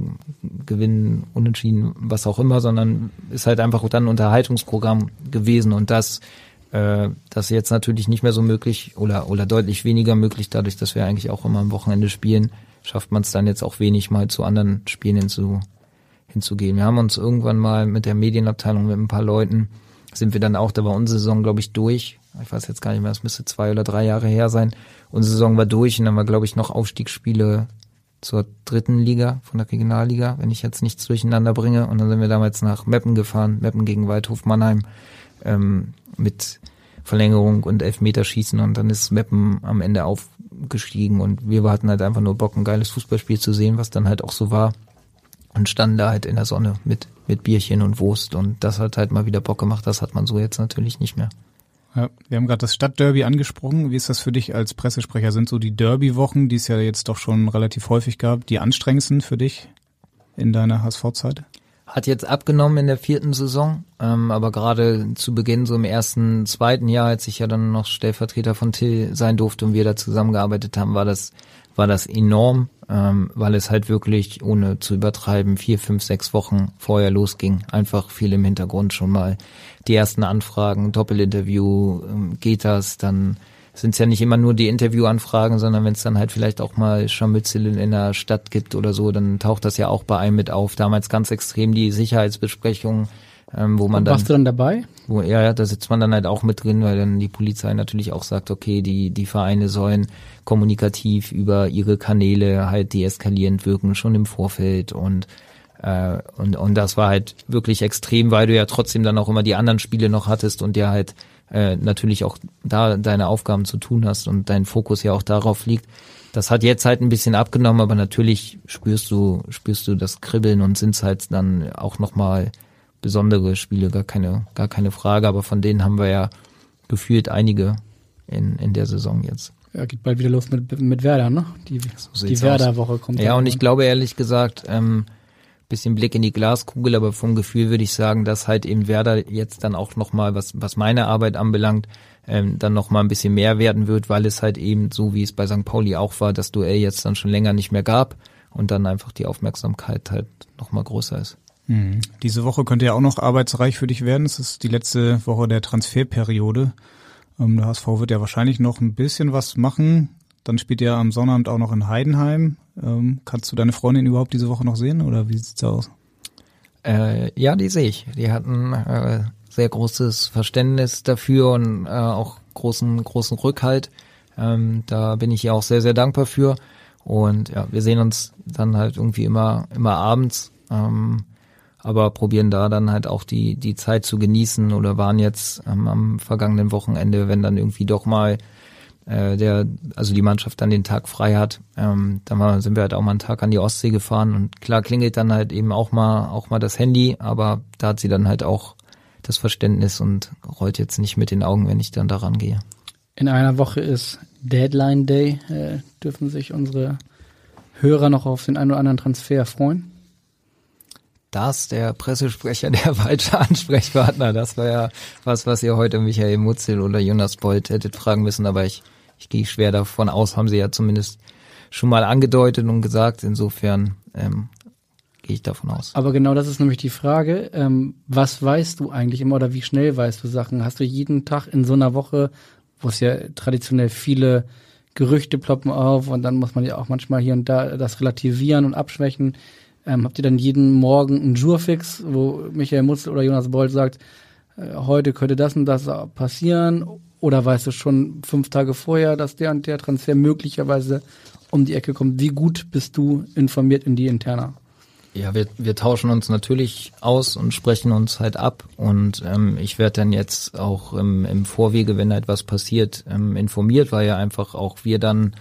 gewinnen, unentschieden, was auch immer, sondern ist halt einfach dann ein Unterhaltungsprogramm gewesen und das, äh, das jetzt natürlich nicht mehr so möglich oder, oder deutlich weniger möglich, dadurch, dass wir eigentlich auch immer am Wochenende spielen, schafft man es dann jetzt auch wenig mal zu anderen Spielen hinzu, hinzugehen. Wir haben uns irgendwann mal mit der Medienabteilung mit ein paar Leuten sind wir dann auch, da war unsere Saison, glaube ich, durch. Ich weiß jetzt gar nicht mehr, es müsste zwei oder drei Jahre her sein unsere Saison war durch und dann war, glaube ich, noch Aufstiegsspiele zur dritten Liga von der Regionalliga, wenn ich jetzt nichts durcheinander bringe. Und dann sind wir damals nach Meppen gefahren, Meppen gegen Waldhof Mannheim, ähm, mit Verlängerung und Elfmeterschießen. Und dann ist Meppen am Ende aufgestiegen. Und wir hatten halt einfach nur Bock, ein geiles Fußballspiel zu sehen, was dann halt auch so war. Und standen da halt in der Sonne mit, mit Bierchen und Wurst. Und das hat halt mal wieder Bock gemacht, das hat man so jetzt natürlich nicht mehr. Ja, wir haben gerade das Stadtderby angesprochen. Wie ist das für dich als Pressesprecher? Sind so die Derby-Wochen, die es ja jetzt doch schon relativ häufig gab, die anstrengendsten für dich in deiner HSV-Zeit? Hat jetzt abgenommen in der vierten Saison, ähm, aber gerade zu Beginn, so im ersten, zweiten Jahr, als ich ja dann noch Stellvertreter von Till sein durfte und wir da zusammengearbeitet haben, war das, war das enorm, ähm, weil es halt wirklich, ohne zu übertreiben, vier, fünf, sechs Wochen vorher losging. Einfach viel im Hintergrund schon mal. Die ersten Anfragen, Doppelinterview, ähm, geht das, dann sind es ja nicht immer nur die Interviewanfragen, sondern wenn es dann halt vielleicht auch mal Scharmützel in der Stadt gibt oder so, dann taucht das ja auch bei einem mit auf. Damals ganz extrem die Sicherheitsbesprechung, ähm, wo man Und dann... warst du dann dabei? Wo, ja, ja, da sitzt man dann halt auch mit drin, weil dann die Polizei natürlich auch sagt, okay, die, die Vereine sollen kommunikativ über ihre Kanäle halt deeskalierend wirken, schon im Vorfeld und äh, und, und das war halt wirklich extrem, weil du ja trotzdem dann auch immer die anderen Spiele noch hattest und ja halt äh, natürlich auch da deine Aufgaben zu tun hast und dein Fokus ja auch darauf liegt. Das hat jetzt halt ein bisschen abgenommen, aber natürlich spürst du, spürst du das Kribbeln und sind halt dann auch nochmal besondere Spiele, gar keine, gar keine Frage, aber von denen haben wir ja gefühlt einige in, in der Saison jetzt. Ja, geht bald wieder los mit, mit Werder, ne? Die, die sieht's Werder-Woche kommt. Ja, und ich glaube ehrlich gesagt, ähm, bisschen Blick in die Glaskugel, aber vom Gefühl würde ich sagen, dass halt eben Werder jetzt dann auch nochmal, was, was meine Arbeit anbelangt, ähm, dann nochmal ein bisschen mehr werden wird, weil es halt eben so, wie es bei St. Pauli auch war, das Duell jetzt dann schon länger nicht mehr gab und dann einfach die Aufmerksamkeit halt nochmal größer ist. Mhm. Diese Woche könnte ja auch noch arbeitsreich für dich werden. Es ist die letzte Woche der Transferperiode. Ähm, der HSV wird ja wahrscheinlich noch ein bisschen was machen. Dann spielt er am Sonnabend auch noch in Heidenheim. Ähm, kannst du deine Freundin überhaupt diese Woche noch sehen oder wie sieht's aus? Äh, ja, die sehe ich. Die hatten äh, sehr großes Verständnis dafür und äh, auch großen, großen Rückhalt. Ähm, da bin ich ihr auch sehr, sehr dankbar für. Und ja, wir sehen uns dann halt irgendwie immer, immer abends, ähm, aber probieren da dann halt auch die, die Zeit zu genießen oder waren jetzt ähm, am vergangenen Wochenende, wenn dann irgendwie doch mal äh, der, also die Mannschaft dann den Tag frei hat, ähm, dann war, sind wir halt auch mal einen Tag an die Ostsee gefahren und klar klingelt dann halt eben auch mal, auch mal das Handy, aber da hat sie dann halt auch das Verständnis und rollt jetzt nicht mit den Augen, wenn ich dann daran gehe. In einer Woche ist Deadline Day. Äh, dürfen sich unsere Hörer noch auf den einen oder anderen Transfer freuen? Das, der Pressesprecher, [laughs] der falsche Ansprechpartner, das war ja was, was ihr heute Michael Mutzel oder Jonas Bolt hättet fragen müssen, aber ich, ich gehe schwer davon aus, haben sie ja zumindest schon mal angedeutet und gesagt, insofern ähm, gehe ich davon aus. Aber genau das ist nämlich die Frage. Ähm, was weißt du eigentlich immer oder wie schnell weißt du Sachen? Hast du jeden Tag in so einer Woche, wo es ja traditionell viele Gerüchte ploppen auf und dann muss man ja auch manchmal hier und da das relativieren und abschwächen. Ähm, habt ihr dann jeden Morgen einen Jurfix, wo Michael Mutzel oder Jonas Bolt sagt, äh, heute könnte das und das passieren? Oder weißt du schon fünf Tage vorher, dass der und der Transfer möglicherweise um die Ecke kommt? Wie gut bist du informiert in die Interna? Ja, wir, wir tauschen uns natürlich aus und sprechen uns halt ab und ähm, ich werde dann jetzt auch im, im Vorwege, wenn etwas passiert, ähm, informiert, weil ja einfach auch wir dann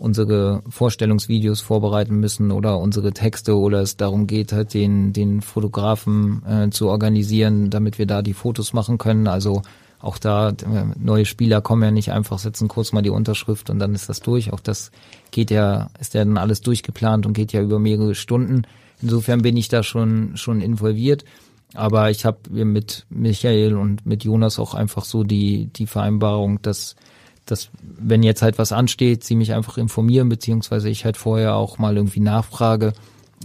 unsere Vorstellungsvideos vorbereiten müssen oder unsere Texte oder es darum geht, halt den, den Fotografen äh, zu organisieren, damit wir da die Fotos machen können. Also auch da, äh, neue Spieler kommen ja nicht einfach, setzen kurz mal die Unterschrift und dann ist das durch. Auch das geht ja, ist ja dann alles durchgeplant und geht ja über mehrere Stunden. Insofern bin ich da schon, schon involviert. Aber ich habe mit Michael und mit Jonas auch einfach so die, die Vereinbarung, dass, dass wenn jetzt halt was ansteht, sie mich einfach informieren, beziehungsweise ich halt vorher auch mal irgendwie nachfrage.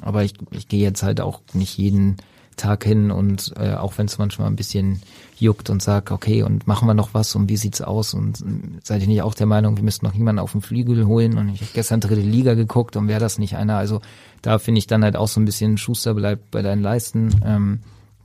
Aber ich, ich gehe jetzt halt auch nicht jeden Tag hin und äh, auch wenn es manchmal ein bisschen juckt und sag, okay, und machen wir noch was und wie sieht's aus? Und äh, seid ihr nicht auch der Meinung, wir müssten noch jemanden auf den Flügel holen? Und ich habe gestern dritte Liga geguckt und wäre das nicht einer? Also da finde ich dann halt auch so ein bisschen Schuster bleibt bei deinen Leisten. Ähm,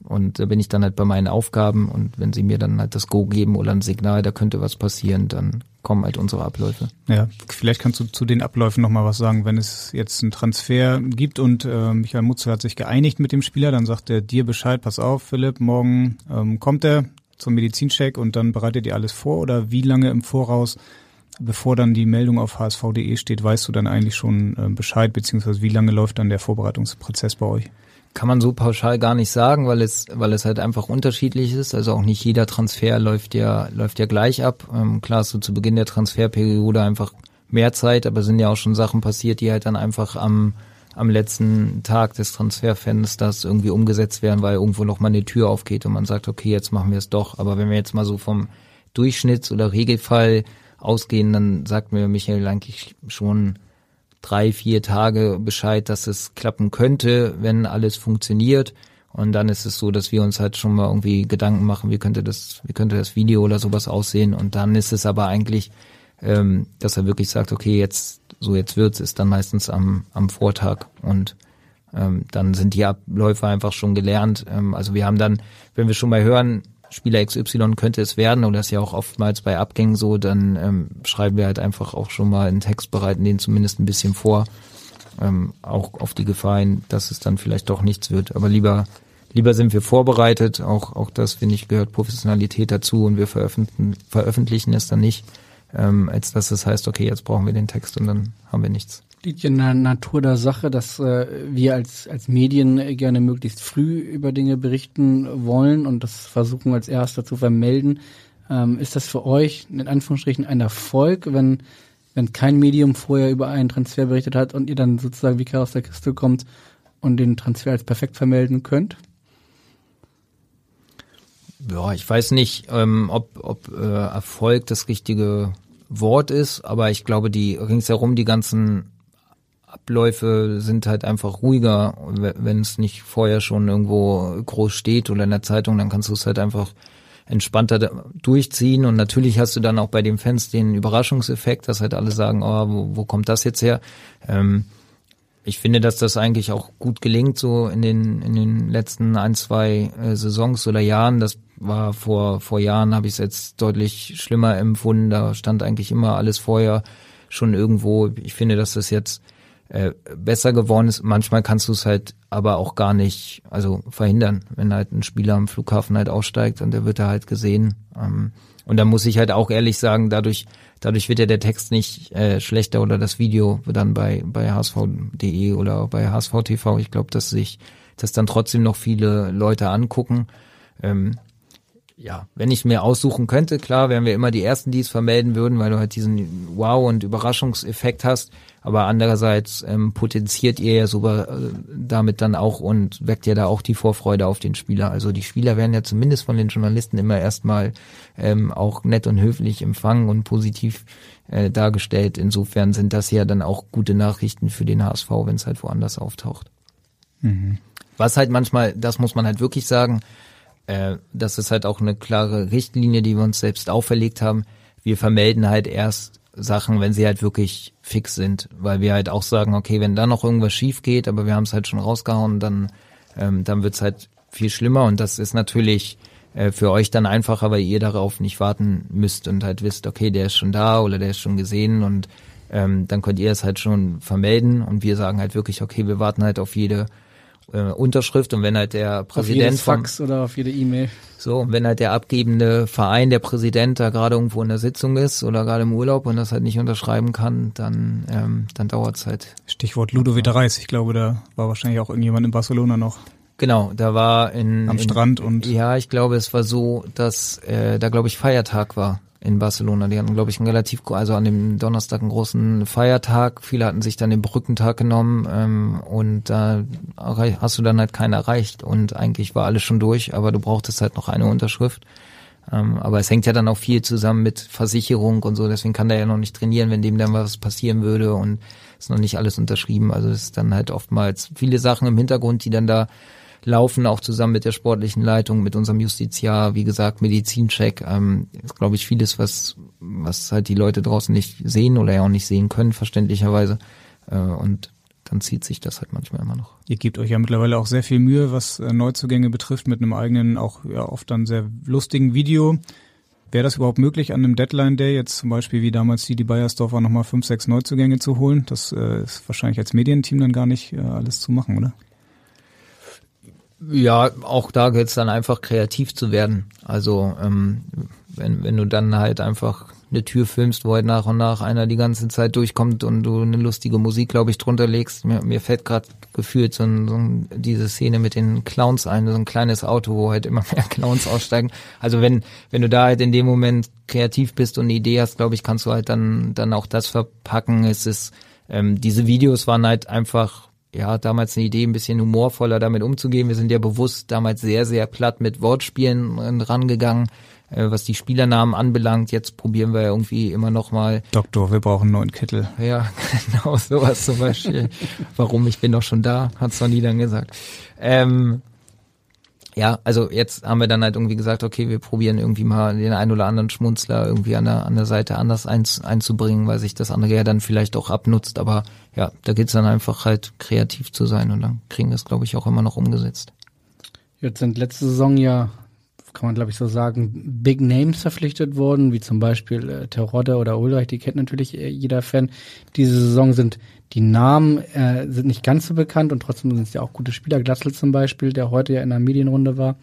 und da bin ich dann halt bei meinen Aufgaben und wenn sie mir dann halt das Go geben oder ein Signal, da könnte was passieren, dann kommen halt unsere Abläufe. Ja, vielleicht kannst du zu den Abläufen nochmal was sagen. Wenn es jetzt einen Transfer gibt und äh, Michael Mutzel hat sich geeinigt mit dem Spieler, dann sagt er dir Bescheid, pass auf, Philipp, morgen ähm, kommt er zum Medizincheck und dann bereitet ihr alles vor oder wie lange im Voraus, bevor dann die Meldung auf hsv.de steht, weißt du dann eigentlich schon äh, Bescheid, beziehungsweise wie lange läuft dann der Vorbereitungsprozess bei euch? Kann man so pauschal gar nicht sagen, weil es, weil es halt einfach unterschiedlich ist. Also auch nicht jeder Transfer läuft ja, läuft ja gleich ab. Ähm, klar hast du zu Beginn der Transferperiode einfach mehr Zeit, aber sind ja auch schon Sachen passiert, die halt dann einfach am, am letzten Tag des Transferfensters irgendwie umgesetzt werden, weil irgendwo noch mal eine Tür aufgeht und man sagt, okay, jetzt machen wir es doch. Aber wenn wir jetzt mal so vom Durchschnitts- oder Regelfall ausgehen, dann sagt mir Michael eigentlich schon drei, vier Tage Bescheid, dass es klappen könnte, wenn alles funktioniert. Und dann ist es so, dass wir uns halt schon mal irgendwie Gedanken machen, wie könnte das, wie könnte das Video oder sowas aussehen. Und dann ist es aber eigentlich, ähm, dass er wirklich sagt, okay, jetzt, so jetzt wird's, ist dann meistens am, am Vortag. Und ähm, dann sind die Abläufe einfach schon gelernt. Ähm, also wir haben dann, wenn wir schon mal hören, Spieler XY könnte es werden, und das ist ja auch oftmals bei Abgängen so, dann ähm, schreiben wir halt einfach auch schon mal einen Text, bereiten den zumindest ein bisschen vor, ähm, auch auf die Gefahr hin, dass es dann vielleicht doch nichts wird. Aber lieber, lieber sind wir vorbereitet, auch, auch das, finde ich, gehört Professionalität dazu und wir veröffentlichen, veröffentlichen es dann nicht, ähm, als dass es heißt, okay, jetzt brauchen wir den Text und dann haben wir nichts liegt in der Natur der Sache, dass äh, wir als, als Medien gerne möglichst früh über Dinge berichten wollen und das versuchen als Erster zu vermelden. Ähm, ist das für euch in Anführungsstrichen ein Erfolg, wenn, wenn kein Medium vorher über einen Transfer berichtet hat und ihr dann sozusagen wie aus der Kiste kommt und den Transfer als perfekt vermelden könnt? Ja, ich weiß nicht, ähm, ob, ob äh, Erfolg das richtige Wort ist, aber ich glaube, die ringsherum die ganzen Abläufe sind halt einfach ruhiger. Wenn es nicht vorher schon irgendwo groß steht oder in der Zeitung, dann kannst du es halt einfach entspannter durchziehen. Und natürlich hast du dann auch bei den Fans den Überraschungseffekt, dass halt alle sagen, oh, wo, wo kommt das jetzt her? Ähm, ich finde, dass das eigentlich auch gut gelingt, so in den, in den letzten ein, zwei äh, Saisons oder Jahren. Das war vor, vor Jahren, habe ich es jetzt deutlich schlimmer empfunden. Da stand eigentlich immer alles vorher schon irgendwo. Ich finde, dass das jetzt äh, besser geworden ist. Manchmal kannst du es halt aber auch gar nicht, also verhindern, wenn halt ein Spieler am Flughafen halt aussteigt und der wird da halt gesehen. Ähm, und da muss ich halt auch ehrlich sagen, dadurch, dadurch wird ja der Text nicht äh, schlechter oder das Video dann bei, bei hsv.de oder bei hsv.tv. Ich glaube, dass sich das dann trotzdem noch viele Leute angucken. Ähm, ja, wenn ich mir aussuchen könnte, klar, wären wir immer die Ersten, die es vermelden würden, weil du halt diesen Wow- und Überraschungseffekt hast. Aber andererseits ähm, potenziert ihr ja sogar äh, damit dann auch und weckt ja da auch die Vorfreude auf den Spieler. Also die Spieler werden ja zumindest von den Journalisten immer erstmal ähm, auch nett und höflich empfangen und positiv äh, dargestellt. Insofern sind das ja dann auch gute Nachrichten für den HSV, wenn es halt woanders auftaucht. Mhm. Was halt manchmal, das muss man halt wirklich sagen, äh, das ist halt auch eine klare Richtlinie, die wir uns selbst auferlegt haben. Wir vermelden halt erst Sachen, wenn sie halt wirklich fix sind, weil wir halt auch sagen, okay, wenn da noch irgendwas schief geht, aber wir haben es halt schon rausgehauen, dann ähm, dann wird's halt viel schlimmer. Und das ist natürlich äh, für euch dann einfacher, weil ihr darauf nicht warten müsst und halt wisst, okay, der ist schon da oder der ist schon gesehen. Und ähm, dann könnt ihr es halt schon vermelden. Und wir sagen halt wirklich, okay, wir warten halt auf jede äh, Unterschrift und wenn halt der Präsident auf jedes Fax vom, oder auf jede E-Mail. So, und wenn halt der abgebende Verein, der Präsident da gerade irgendwo in der Sitzung ist oder gerade im Urlaub und das halt nicht unterschreiben kann, dann ähm, dann dauert's halt. Stichwort Ludovic Reis, ich glaube, da war wahrscheinlich auch irgendjemand in Barcelona noch. Genau, da war in am in, Strand und ja, ich glaube, es war so, dass äh, da glaube ich Feiertag war in Barcelona. Die hatten, glaube ich, einen relativ, also an dem Donnerstag einen großen Feiertag. Viele hatten sich dann den Brückentag genommen ähm, und da hast du dann halt keinen erreicht und eigentlich war alles schon durch, aber du brauchtest halt noch eine Unterschrift. Ähm, aber es hängt ja dann auch viel zusammen mit Versicherung und so, deswegen kann der ja noch nicht trainieren, wenn dem dann was passieren würde und ist noch nicht alles unterschrieben. Also es ist dann halt oftmals viele Sachen im Hintergrund, die dann da laufen, auch zusammen mit der sportlichen Leitung, mit unserem Justiziar, wie gesagt, Medizincheck, ähm, ist, glaube ich, vieles, was, was halt die Leute draußen nicht sehen oder ja auch nicht sehen können, verständlicherweise. Äh, und dann zieht sich das halt manchmal immer noch. Ihr gebt euch ja mittlerweile auch sehr viel Mühe, was äh, Neuzugänge betrifft, mit einem eigenen, auch ja oft dann sehr lustigen Video. Wäre das überhaupt möglich, an einem Deadline-Day jetzt zum Beispiel wie damals die, die Bayersdorfer nochmal fünf, sechs Neuzugänge zu holen? Das äh, ist wahrscheinlich als Medienteam dann gar nicht äh, alles zu machen, oder? Ja, auch da gilt es dann einfach kreativ zu werden. Also ähm, wenn, wenn du dann halt einfach eine Tür filmst, wo halt nach und nach einer die ganze Zeit durchkommt und du eine lustige Musik, glaube ich, drunter legst. Mir, mir fällt gerade gefühlt so, ein, so ein, diese Szene mit den Clowns ein, so ein kleines Auto, wo halt immer [laughs] mehr Clowns aussteigen. Also wenn, wenn du da halt in dem Moment kreativ bist und eine Idee hast, glaube ich, kannst du halt dann, dann auch das verpacken. Es ist, ähm, diese Videos waren halt einfach ja, damals eine Idee, ein bisschen humorvoller damit umzugehen. Wir sind ja bewusst damals sehr, sehr platt mit Wortspielen rangegangen äh, was die Spielernamen anbelangt. Jetzt probieren wir ja irgendwie immer noch mal. Doktor, wir brauchen einen neuen Kittel. Ja, [laughs] genau, sowas zum Beispiel. Warum, ich bin doch schon da, hat Sonny dann gesagt. Ähm, ja, also jetzt haben wir dann halt irgendwie gesagt, okay, wir probieren irgendwie mal den ein oder anderen Schmunzler irgendwie an der, an der Seite anders ein, einzubringen, weil sich das andere ja dann vielleicht auch abnutzt. Aber ja, da geht's dann einfach halt kreativ zu sein und dann kriegen wir es, glaube ich, auch immer noch umgesetzt. Jetzt sind letzte Saison ja kann man glaube ich so sagen, Big Names verpflichtet worden, wie zum Beispiel äh, Terodde oder Ulreich, die kennt natürlich äh, jeder Fan. Diese Saison sind die Namen äh, sind nicht ganz so bekannt und trotzdem sind es ja auch gute Spieler. Glatzel zum Beispiel, der heute ja in der Medienrunde war.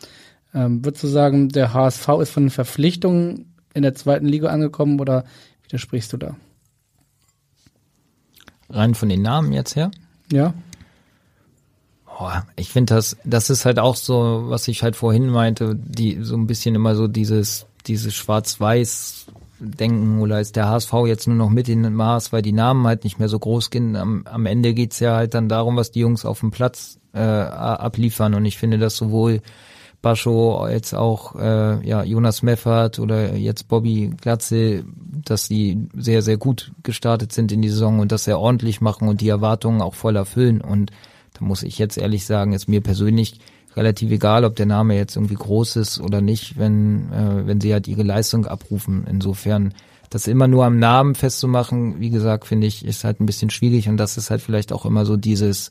Ähm, würdest du sagen, der HSV ist von den Verpflichtungen in der zweiten Liga angekommen oder widersprichst du da? Rein von den Namen jetzt her? Ja. Oh, ich finde das, das ist halt auch so, was ich halt vorhin meinte, die so ein bisschen immer so dieses, dieses Schwarz-Weiß denken oder ist der HSV jetzt nur noch mit in den Maß, weil die Namen halt nicht mehr so groß gehen. Am, am Ende geht's ja halt dann darum, was die Jungs auf dem Platz äh, abliefern und ich finde, dass sowohl Bascho als auch äh, ja, Jonas Meffert oder jetzt Bobby Glatze, dass die sehr, sehr gut gestartet sind in die Saison und das sehr ordentlich machen und die Erwartungen auch voll erfüllen und da muss ich jetzt ehrlich sagen, ist mir persönlich relativ egal, ob der Name jetzt irgendwie groß ist oder nicht, wenn, äh, wenn sie halt ihre Leistung abrufen. Insofern, das immer nur am Namen festzumachen, wie gesagt, finde ich, ist halt ein bisschen schwierig und das ist halt vielleicht auch immer so dieses,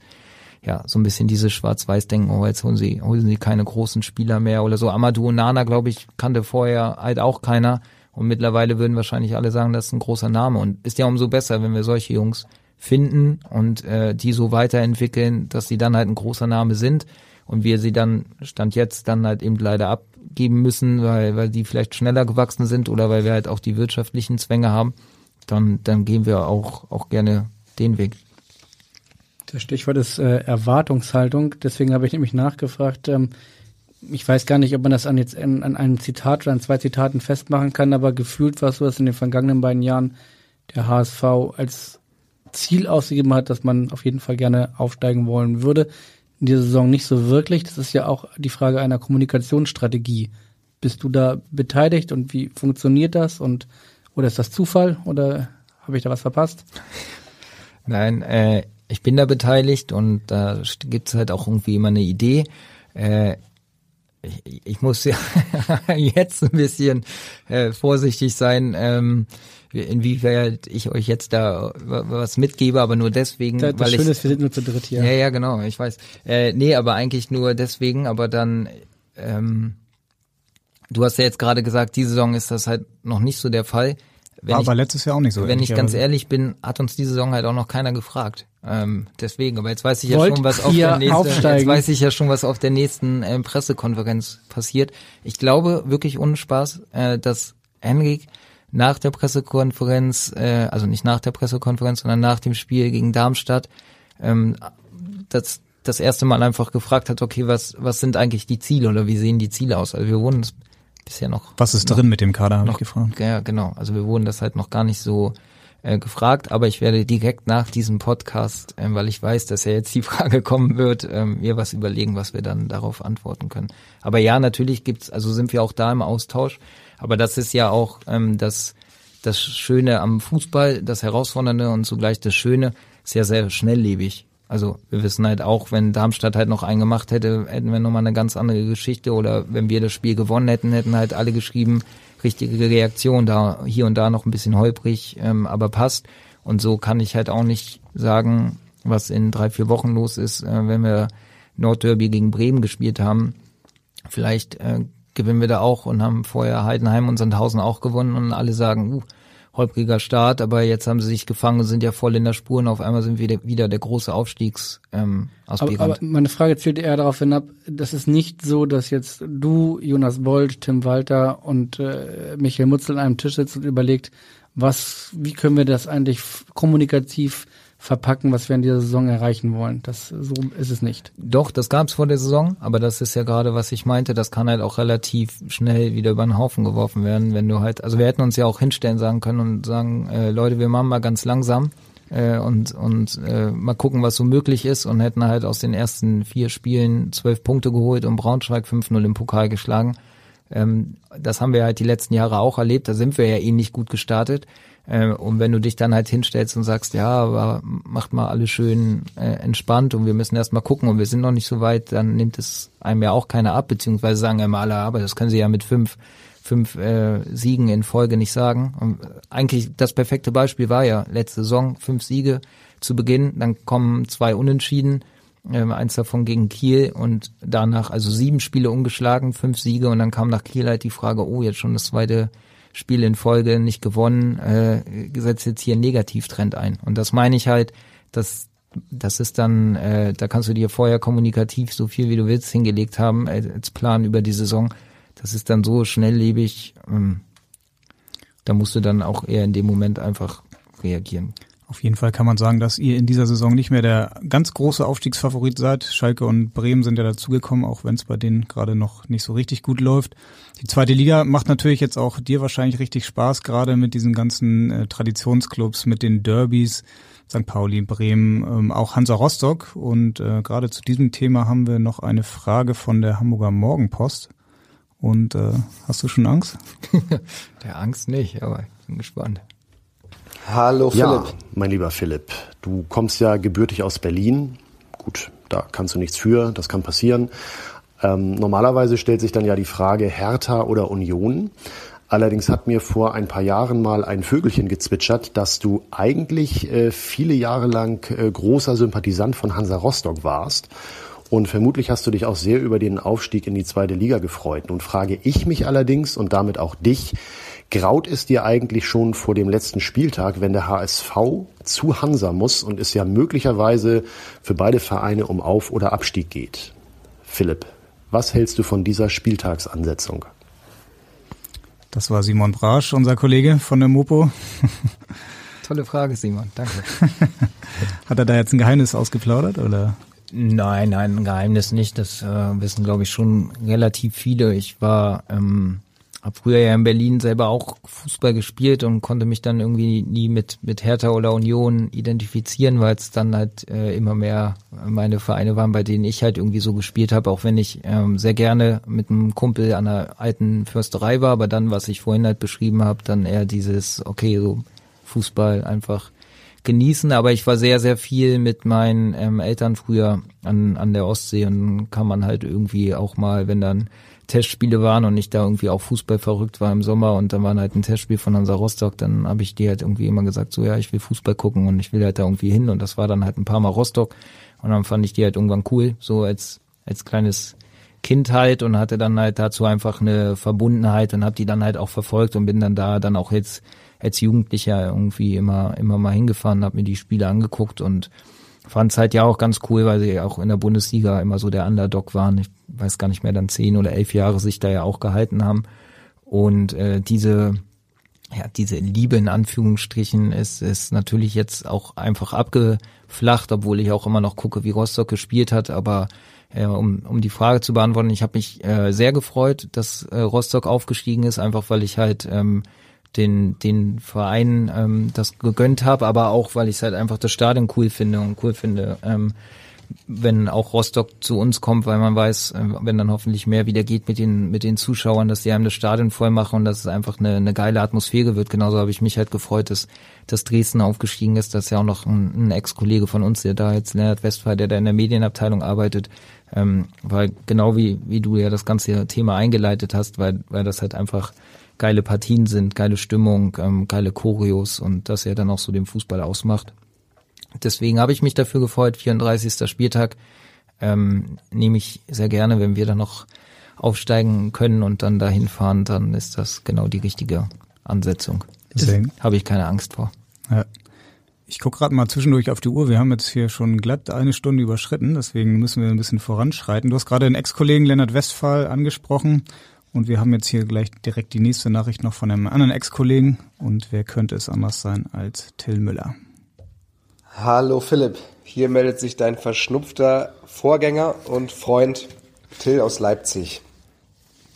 ja, so ein bisschen dieses Schwarz-Weiß-Denken, oh, jetzt holen sie, holen sie keine großen Spieler mehr oder so. Amadou Nana, glaube ich, kannte vorher halt auch keiner und mittlerweile würden wahrscheinlich alle sagen, das ist ein großer Name und ist ja umso besser, wenn wir solche Jungs finden und äh, die so weiterentwickeln, dass sie dann halt ein großer Name sind und wir sie dann Stand jetzt dann halt eben leider abgeben müssen, weil, weil die vielleicht schneller gewachsen sind oder weil wir halt auch die wirtschaftlichen Zwänge haben, dann, dann gehen wir auch, auch gerne den Weg. Das Stichwort ist äh, Erwartungshaltung. Deswegen habe ich nämlich nachgefragt. Ähm, ich weiß gar nicht, ob man das an jetzt an, an einem Zitat oder an zwei Zitaten festmachen kann, aber gefühlt war es so, dass in den vergangenen beiden Jahren der HSV als Ziel ausgegeben hat, dass man auf jeden Fall gerne aufsteigen wollen würde. In dieser Saison nicht so wirklich. Das ist ja auch die Frage einer Kommunikationsstrategie. Bist du da beteiligt und wie funktioniert das? Und oder ist das Zufall oder habe ich da was verpasst? [laughs] Nein, äh, ich bin da beteiligt und da gibt's halt auch irgendwie immer eine Idee. Äh, ich, ich muss [laughs] ja jetzt ein bisschen äh, vorsichtig sein. Ähm, inwieweit ich euch jetzt da was mitgebe, aber nur deswegen, das, das weil Schöne ich, ist, wir sind nur zu dritt hier. Ja, ja, genau, ich weiß. Äh, nee, aber eigentlich nur deswegen, aber dann, ähm, du hast ja jetzt gerade gesagt, diese Saison ist das halt noch nicht so der Fall. Wenn War ich, aber letztes Jahr auch nicht so. Wenn ich ganz ehrlich bin, hat uns diese Saison halt auch noch keiner gefragt. Ähm, deswegen, aber jetzt weiß ich ja Wollt schon, was auf der nächsten, aufsteigen? jetzt weiß ich ja schon, was auf der nächsten äh, Pressekonferenz passiert. Ich glaube wirklich ohne Spaß, äh, dass Henrik nach der Pressekonferenz, äh, also nicht nach der Pressekonferenz, sondern nach dem Spiel gegen Darmstadt, ähm, das, das erste Mal einfach gefragt hat, okay, was, was sind eigentlich die Ziele oder wie sehen die Ziele aus? Also wir wurden das bisher noch. Was ist noch, drin mit dem Kader, habe ich gefragt. Ja, genau. Also wir wurden das halt noch gar nicht so äh, gefragt, aber ich werde direkt nach diesem Podcast, ähm, weil ich weiß, dass ja jetzt die [laughs] Frage kommen wird, ähm, mir was überlegen, was wir dann darauf antworten können. Aber ja, natürlich gibt's, also sind wir auch da im Austausch. Aber das ist ja auch ähm, das, das Schöne am Fußball, das Herausfordernde und zugleich das Schöne, ist ja sehr schnelllebig. Also wir wissen halt auch, wenn Darmstadt halt noch einen gemacht hätte, hätten wir nochmal eine ganz andere Geschichte. Oder wenn wir das Spiel gewonnen hätten, hätten halt alle geschrieben, richtige Reaktion, da hier und da noch ein bisschen holprig, ähm, aber passt. Und so kann ich halt auch nicht sagen, was in drei, vier Wochen los ist, äh, wenn wir Nordderby gegen Bremen gespielt haben. Vielleicht äh, gewinnen wir da auch und haben vorher Heidenheim und Sandhausen auch gewonnen und alle sagen, uh, holpriger Start, aber jetzt haben sie sich gefangen und sind ja voll in der Spur und auf einmal sind wir wieder der große Aufstiegsaspirant. Ähm, aber, aber meine Frage zielt eher darauf hinab, dass es nicht so, dass jetzt du, Jonas Bold, Tim Walter und äh, Michael Mutzel an einem Tisch sitzt und überlegt, was, wie können wir das eigentlich kommunikativ verpacken, was wir in dieser Saison erreichen wollen. Das so ist es nicht. Doch, das gab es vor der Saison, aber das ist ja gerade, was ich meinte, das kann halt auch relativ schnell wieder über den Haufen geworfen werden, wenn du halt, also wir hätten uns ja auch hinstellen sagen können und sagen, äh, Leute, wir machen mal ganz langsam äh, und und äh, mal gucken, was so möglich ist und hätten halt aus den ersten vier Spielen zwölf Punkte geholt und Braunschweig 5-0 im Pokal geschlagen. Ähm, das haben wir halt die letzten Jahre auch erlebt, da sind wir ja eh nicht gut gestartet. Äh, und wenn du dich dann halt hinstellst und sagst, ja, aber macht mal alles schön äh, entspannt und wir müssen erst mal gucken und wir sind noch nicht so weit, dann nimmt es einem ja auch keiner ab, beziehungsweise sagen mal alle, aber das können sie ja mit fünf, fünf äh, Siegen in Folge nicht sagen. Und eigentlich das perfekte Beispiel war ja letzte Saison fünf Siege zu Beginn, dann kommen zwei Unentschieden, äh, eins davon gegen Kiel und danach also sieben Spiele ungeschlagen, fünf Siege und dann kam nach Kiel halt die Frage, oh, jetzt schon das zweite Spiele in Folge nicht gewonnen, äh, setzt jetzt hier einen Negativtrend ein. Und das meine ich halt, dass das ist dann, äh, da kannst du dir vorher kommunikativ so viel wie du willst hingelegt haben äh, als Plan über die Saison. Das ist dann so schnelllebig, ähm, da musst du dann auch eher in dem Moment einfach reagieren. Auf jeden Fall kann man sagen, dass ihr in dieser Saison nicht mehr der ganz große Aufstiegsfavorit seid. Schalke und Bremen sind ja dazugekommen, auch wenn es bei denen gerade noch nicht so richtig gut läuft. Die zweite Liga macht natürlich jetzt auch dir wahrscheinlich richtig Spaß, gerade mit diesen ganzen äh, Traditionsclubs, mit den Derbys, St. Pauli, Bremen, ähm, auch Hansa Rostock. Und äh, gerade zu diesem Thema haben wir noch eine Frage von der Hamburger Morgenpost. Und äh, hast du schon Angst? [laughs] der Angst nicht, aber ich bin gespannt. Hallo Philipp. Ja, mein lieber Philipp, du kommst ja gebürtig aus Berlin. Gut, da kannst du nichts für, das kann passieren. Ähm, normalerweise stellt sich dann ja die Frage Hertha oder Union. Allerdings hat mir vor ein paar Jahren mal ein Vögelchen gezwitschert, dass du eigentlich äh, viele Jahre lang äh, großer Sympathisant von Hansa Rostock warst. Und vermutlich hast du dich auch sehr über den Aufstieg in die zweite Liga gefreut. Nun frage ich mich allerdings und damit auch dich, Graut es dir eigentlich schon vor dem letzten Spieltag, wenn der HSV zu Hansa muss und es ja möglicherweise für beide Vereine um Auf- oder Abstieg geht? Philipp, was hältst du von dieser Spieltagsansetzung? Das war Simon Brasch, unser Kollege von der Mopo. [laughs] Tolle Frage, Simon. Danke. [laughs] Hat er da jetzt ein Geheimnis ausgeplaudert oder? Nein, nein, ein Geheimnis nicht. Das äh, wissen, glaube ich, schon relativ viele. Ich war ähm, habe früher ja in Berlin selber auch Fußball gespielt und konnte mich dann irgendwie nie mit mit Hertha oder Union identifizieren, weil es dann halt äh, immer mehr meine Vereine waren, bei denen ich halt irgendwie so gespielt habe, auch wenn ich ähm, sehr gerne mit einem Kumpel an der alten Försterei war, aber dann, was ich vorhin halt beschrieben habe, dann eher dieses, okay, so Fußball einfach genießen, aber ich war sehr, sehr viel mit meinen ähm, Eltern früher an, an der Ostsee und kann man halt irgendwie auch mal, wenn dann Testspiele waren und ich da irgendwie auch Fußball verrückt war im Sommer und dann war halt ein Testspiel von Hansa Rostock, dann habe ich dir halt irgendwie immer gesagt, so ja, ich will Fußball gucken und ich will halt da irgendwie hin und das war dann halt ein paar Mal Rostock und dann fand ich die halt irgendwann cool, so als als kleines Kind halt und hatte dann halt dazu einfach eine Verbundenheit und habe die dann halt auch verfolgt und bin dann da dann auch jetzt als Jugendlicher irgendwie immer immer mal hingefahren, habe mir die Spiele angeguckt und fand es halt ja auch ganz cool, weil sie auch in der Bundesliga immer so der Underdog waren. Ich weiß gar nicht mehr, dann zehn oder elf Jahre sich da ja auch gehalten haben. Und äh, diese, ja, diese Liebe in Anführungsstrichen ist, ist natürlich jetzt auch einfach abgeflacht, obwohl ich auch immer noch gucke, wie Rostock gespielt hat. Aber äh, um, um die Frage zu beantworten, ich habe mich äh, sehr gefreut, dass äh, Rostock aufgestiegen ist, einfach weil ich halt ähm, den, den Verein ähm, das gegönnt habe, aber auch, weil ich halt einfach das Stadion cool finde und cool finde, ähm, wenn auch Rostock zu uns kommt, weil man weiß, äh, wenn dann hoffentlich mehr wieder geht mit den, mit den Zuschauern, dass die einem das Stadion voll machen und dass es einfach eine, eine geile Atmosphäre wird. Genauso habe ich mich halt gefreut, dass, dass Dresden aufgestiegen ist. Das ist ja auch noch ein, ein Ex-Kollege von uns, der da jetzt Leonard Westphal, der da in der Medienabteilung arbeitet, ähm, weil genau wie, wie du ja das ganze Thema eingeleitet hast, weil, weil das halt einfach geile Partien sind, geile Stimmung, ähm, geile Choreos und das ja dann auch so den Fußball ausmacht. Deswegen habe ich mich dafür gefreut, 34. Spieltag ähm, nehme ich sehr gerne, wenn wir dann noch aufsteigen können und dann dahin fahren, dann ist das genau die richtige Ansetzung. Deswegen habe ich keine Angst vor. Ja. Ich gucke gerade mal zwischendurch auf die Uhr. Wir haben jetzt hier schon glatt eine Stunde überschritten, deswegen müssen wir ein bisschen voranschreiten. Du hast gerade den Ex-Kollegen Lennart Westphal angesprochen und wir haben jetzt hier gleich direkt die nächste Nachricht noch von einem anderen Ex-Kollegen und wer könnte es anders sein als Till Müller? Hallo Philipp, hier meldet sich dein verschnupfter Vorgänger und Freund Till aus Leipzig.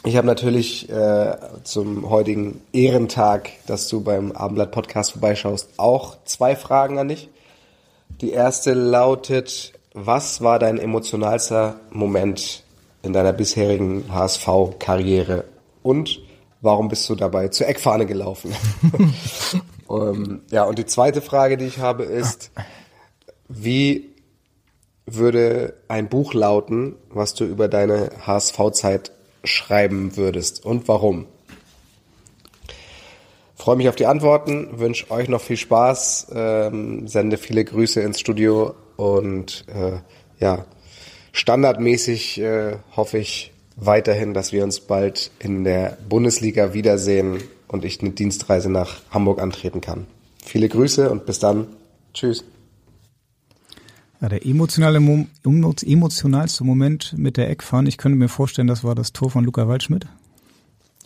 Ich habe natürlich äh, zum heutigen Ehrentag, dass du beim Abendblatt Podcast vorbeischaust, auch zwei Fragen an dich. Die erste lautet, was war dein emotionalster Moment in deiner bisherigen HSV-Karriere und warum bist du dabei zur Eckfahne gelaufen? um, [laughs] ähm, ja, und die zweite Frage, die ich habe, ist, wie würde ein Buch lauten, was du über deine HSV-Zeit schreiben würdest und warum? Freue mich auf die Antworten, wünsche euch noch viel Spaß, ähm, sende viele Grüße ins Studio und äh, ja, standardmäßig äh, hoffe ich weiterhin, dass wir uns bald in der Bundesliga wiedersehen und ich eine Dienstreise nach Hamburg antreten kann. Viele Grüße und bis dann. Tschüss. Ja, der emotionale, emotionalste Moment mit der Eckfahne, ich könnte mir vorstellen, das war das Tor von Luca Waldschmidt.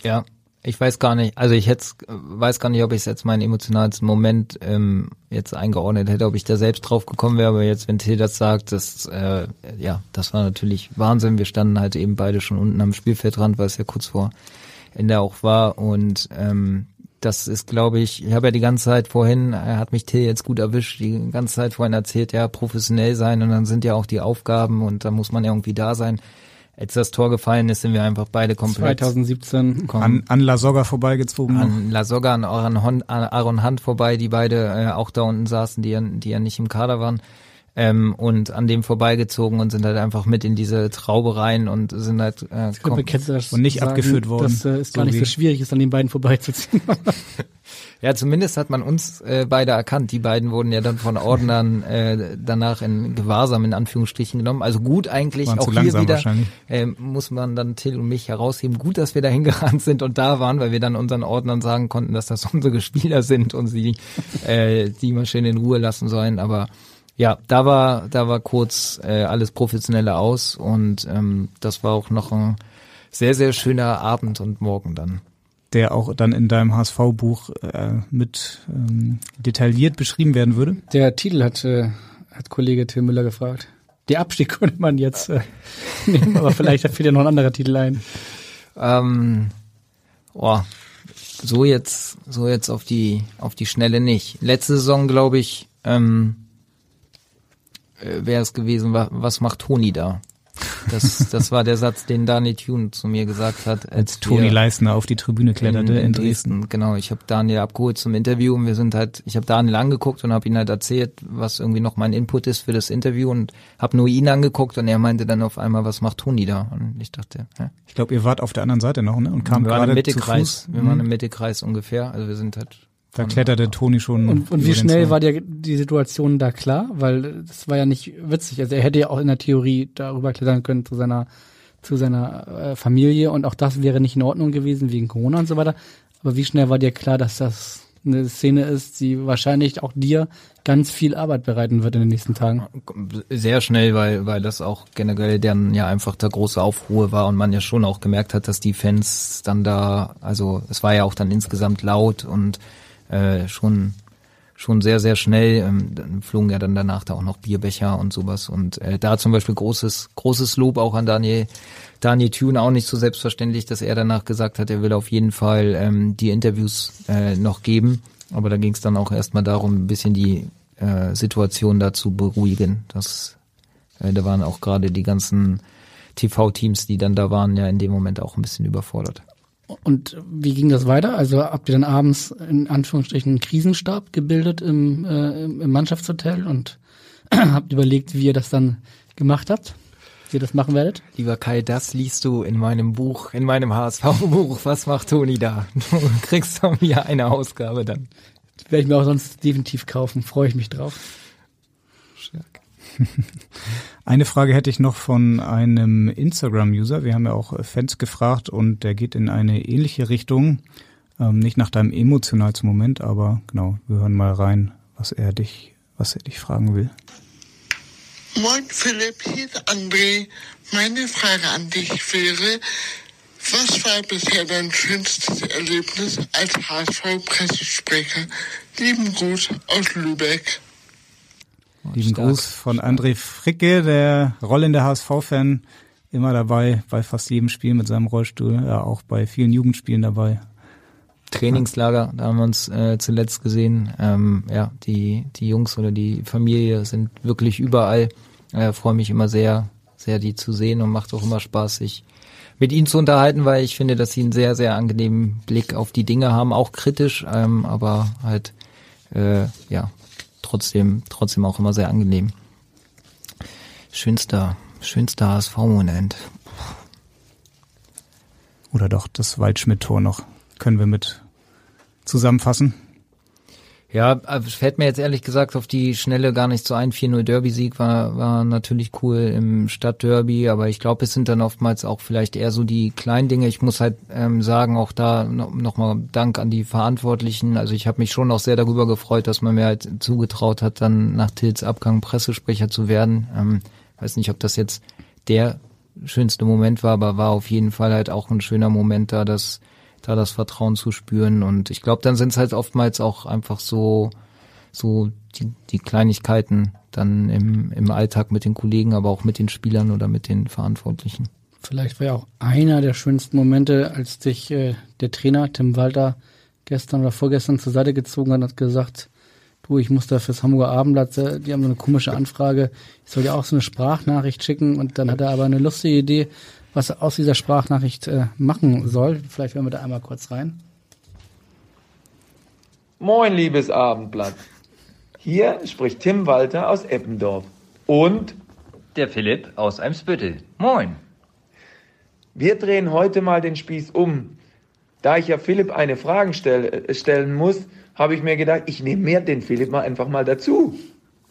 Ja, ich weiß gar nicht, also ich jetzt weiß gar nicht, ob ich es jetzt meinen emotionalsten Moment ähm, jetzt eingeordnet hätte, ob ich da selbst drauf gekommen wäre, aber jetzt, wenn Till das sagt, das äh, ja, das war natürlich Wahnsinn. Wir standen halt eben beide schon unten am Spielfeldrand, weil es ja kurz vor Ende auch war und ähm, das ist, glaube ich, ich habe ja die ganze Zeit vorhin, er hat mich Till jetzt gut erwischt, die ganze Zeit vorhin erzählt, ja, professionell sein und dann sind ja auch die Aufgaben und da muss man ja irgendwie da sein. Als das Tor gefallen ist, sind wir einfach beide komplett 2017 an, an La Soga vorbeigezogen. An La Soga, an Aaron, Aaron Hunt vorbei, die beide äh, auch da unten saßen, die ja, die ja nicht im Kader waren ähm, und an dem vorbeigezogen und sind halt einfach mit in diese Traube rein und sind halt äh, ich glaube, das und nicht sagen, abgeführt worden. Das äh, ist gar nicht so schwierig ist, an den beiden vorbeizuziehen. [laughs] [laughs] ja, zumindest hat man uns äh, beide erkannt. Die beiden wurden ja dann von Ordnern äh, danach in Gewahrsam in Anführungsstrichen genommen. Also gut eigentlich, Waren auch hier wieder äh, muss man dann Till und mich herausheben. Gut, dass wir da [laughs] hingerannt sind und da waren, weil wir dann unseren Ordnern sagen konnten, dass das unsere Spieler sind und sie äh, die Maschine in Ruhe lassen sollen. Aber ja, da war, da war kurz äh, alles professioneller aus und ähm, das war auch noch ein sehr, sehr schöner Abend und Morgen dann. Der auch dann in deinem HSV-Buch äh, mit ähm, detailliert beschrieben werden würde? Der Titel hat, äh, hat Kollege Tim Müller gefragt. Der Abstieg [laughs] könnte man jetzt äh, nehmen, aber vielleicht fällt ja noch ein anderer Titel ein. Ähm, oh, so jetzt, so jetzt auf die, auf die Schnelle nicht. Letzte Saison, glaube ich, ähm, äh, wäre es gewesen, was macht Toni da? Das, [laughs] das war der Satz, den Daniel Thune zu mir gesagt hat. Als, als Toni Leisner auf die Tribüne kletterte in, in Dresden. Dresden. Genau, ich habe Daniel abgeholt zum Interview und wir sind halt, ich habe Daniel angeguckt und habe ihn halt erzählt, was irgendwie noch mein Input ist für das Interview und habe nur ihn angeguckt und er meinte dann auf einmal, was macht Toni da? Und ich dachte, ja. Ich glaube, ihr wart auf der anderen Seite noch, ne? Und kam gerade im Mittelkreis. Wir waren im mhm. Mittelkreis ungefähr. Also wir sind halt da kletterte Toni schon. Und, und wie schnell war dir die Situation da klar? Weil das war ja nicht witzig. Also er hätte ja auch in der Theorie darüber klettern können zu seiner zu seiner äh, Familie und auch das wäre nicht in Ordnung gewesen wegen Corona und so weiter. Aber wie schnell war dir klar, dass das eine Szene ist, die wahrscheinlich auch dir ganz viel Arbeit bereiten wird in den nächsten Tagen. Sehr schnell, weil, weil das auch generell dann ja einfach der große Aufruhr war und man ja schon auch gemerkt hat, dass die Fans dann da, also es war ja auch dann insgesamt laut und äh, schon schon sehr, sehr schnell. Ähm, dann flogen ja dann danach da auch noch Bierbecher und sowas. Und äh, da zum Beispiel großes, großes Lob auch an Daniel, Daniel Thune, auch nicht so selbstverständlich, dass er danach gesagt hat, er will auf jeden Fall ähm, die Interviews äh, noch geben. Aber da ging es dann auch erstmal darum, ein bisschen die äh, Situation da zu beruhigen. Das, äh, da waren auch gerade die ganzen TV-Teams, die dann da waren, ja in dem Moment auch ein bisschen überfordert. Und wie ging das weiter? Also habt ihr dann abends in Anführungsstrichen einen Krisenstab gebildet im, äh, im Mannschaftshotel und [clears throat] habt überlegt, wie ihr das dann gemacht habt? Wie ihr das machen werdet? Lieber Kai, das liest du in meinem Buch, in meinem HSV-Buch. Was macht Toni da? Du [laughs] kriegst von mir eine Ausgabe dann. Das werde ich mir auch sonst definitiv kaufen. Freue ich mich drauf. Stark. [laughs] Eine Frage hätte ich noch von einem Instagram-User. Wir haben ja auch Fans gefragt und der geht in eine ähnliche Richtung. Ähm, nicht nach deinem emotionalsten Moment, aber genau, wir hören mal rein, was er dich, was er dich fragen will. Moin Philipp, hier ist André. Meine Frage an dich wäre, was war bisher dein schönstes Erlebnis als HSV-Pressesprecher? Lieben Gruß aus Lübeck. Lieben Stark. Gruß von André Fricke, der rollende HSV-Fan, immer dabei, bei fast jedem Spiel mit seinem Rollstuhl, ja, auch bei vielen Jugendspielen dabei. Trainingslager, da haben wir uns äh, zuletzt gesehen. Ähm, ja, die, die Jungs oder die Familie sind wirklich überall. Äh, Freue mich immer sehr, sehr die zu sehen und macht auch immer Spaß, sich mit ihnen zu unterhalten, weil ich finde, dass sie einen sehr, sehr angenehmen Blick auf die Dinge haben, auch kritisch, ähm, aber halt äh, ja trotzdem, trotzdem auch immer sehr angenehm. Schönster, schönster HSV-Moment. Oder doch das Waldschmidt-Tor noch. Können wir mit zusammenfassen? Ja, fällt mir jetzt ehrlich gesagt auf die Schnelle gar nicht so ein. 4-0 Derby-Sieg war, war natürlich cool im Stadtderby, aber ich glaube, es sind dann oftmals auch vielleicht eher so die kleinen Dinge. Ich muss halt ähm, sagen, auch da nochmal noch Dank an die Verantwortlichen. Also ich habe mich schon auch sehr darüber gefreut, dass man mir halt zugetraut hat, dann nach Tils Abgang Pressesprecher zu werden. Ähm, weiß nicht, ob das jetzt der schönste Moment war, aber war auf jeden Fall halt auch ein schöner Moment da, dass da das Vertrauen zu spüren. Und ich glaube, dann sind es halt oftmals auch einfach so, so die, die Kleinigkeiten dann im, im Alltag mit den Kollegen, aber auch mit den Spielern oder mit den Verantwortlichen. Vielleicht war ja auch einer der schönsten Momente, als dich äh, der Trainer Tim Walter gestern oder vorgestern zur Seite gezogen hat und hat gesagt, du, ich muss da fürs Hamburger Abendblatt, äh, die haben so eine komische Anfrage, ich soll dir auch so eine Sprachnachricht schicken und dann hat er aber eine lustige Idee, was er aus dieser Sprachnachricht äh, machen soll. Vielleicht hören wir da einmal kurz rein. Moin, liebes Abendblatt. Hier spricht Tim Walter aus Eppendorf. Und der Philipp aus Eimsbüttel. Moin. Wir drehen heute mal den Spieß um. Da ich ja Philipp eine Frage stell, äh, stellen muss, habe ich mir gedacht, ich nehme mir den Philipp mal einfach mal dazu.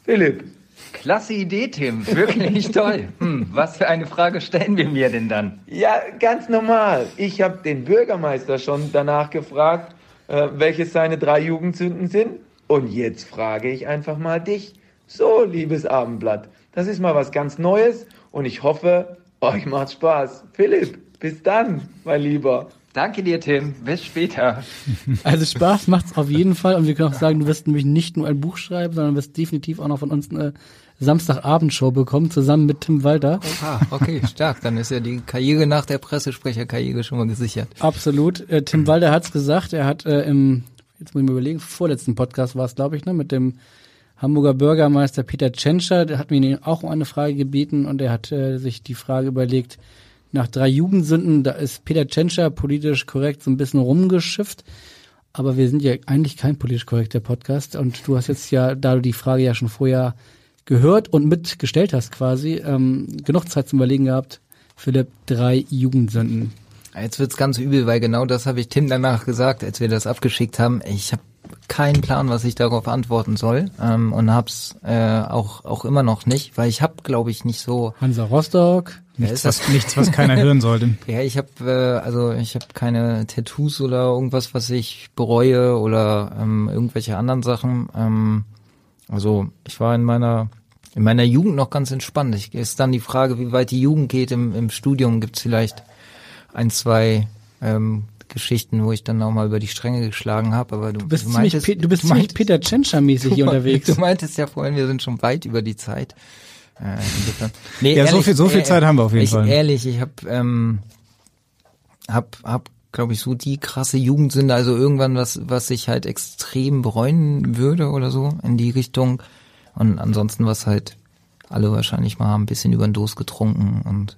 Philipp, Klasse Idee, Tim. Wirklich [laughs] toll. Hm, was für eine Frage stellen wir mir denn dann? Ja, ganz normal. Ich habe den Bürgermeister schon danach gefragt, äh, welches seine drei Jugendsünden sind. Und jetzt frage ich einfach mal dich. So, liebes Abendblatt, das ist mal was ganz Neues und ich hoffe, euch macht Spaß. Philipp, bis dann, mein Lieber. Danke dir, Tim. Bis später. [laughs] Also Spaß macht's auf jeden Fall und wir können auch sagen, du wirst nämlich nicht nur ein Buch schreiben, sondern wirst definitiv auch noch von uns eine Samstagabendshow bekommen, zusammen mit Tim Walter. Ah, okay, stark. Dann ist ja die Karriere nach der Pressesprecherkarriere schon mal gesichert. Absolut. Äh, Tim Walter hat's gesagt. Er hat äh, im, jetzt muss ich mir überlegen, vorletzten Podcast war es, glaube ich, ne, mit dem Hamburger Bürgermeister Peter Tschentscher, der hat mir auch um eine Frage gebeten und er hat äh, sich die Frage überlegt, nach drei Jugendsünden, da ist Peter Tschentscher politisch korrekt so ein bisschen rumgeschifft. Aber wir sind ja eigentlich kein politisch korrekter Podcast und du hast jetzt ja, da du die Frage ja schon vorher gehört und mitgestellt hast quasi, ähm, genug Zeit zum Überlegen gehabt. Philipp, drei Jugendsünden. Jetzt wird's ganz übel, weil genau das habe ich Tim danach gesagt, als wir das abgeschickt haben. Ich habe keinen Plan, was ich darauf antworten soll ähm, und hab's äh, auch auch immer noch nicht, weil ich habe, glaube ich, nicht so Hansa Rostock. Nichts, was, nichts, was keiner [laughs] hören sollte. Ja, ich habe äh, also ich habe keine Tattoos oder irgendwas, was ich bereue oder ähm, irgendwelche anderen Sachen. Ähm, also ich war in meiner in meiner Jugend noch ganz entspannt. Ich, ist dann die Frage, wie weit die Jugend geht. Im, im Studium gibt's vielleicht ein, zwei ähm, Geschichten, wo ich dann auch mal über die Stränge geschlagen habe. Aber du, du bist du meintest, ziemlich, du bist du meintest, Peter Tschentscher-mäßig hier [laughs] unterwegs. Du meintest ja vorhin, wir sind schon weit über die Zeit. Äh, [laughs] nee, ja, ehrlich, so viel, so viel äh, Zeit haben wir auf jeden ich, Fall. Ehrlich, ich habe ähm, hab, hab glaube ich, so die krasse Jugendsünde, also irgendwann was, was ich halt extrem bereuen würde oder so in die Richtung. Und ansonsten was halt alle wahrscheinlich mal ein bisschen über den Dos getrunken und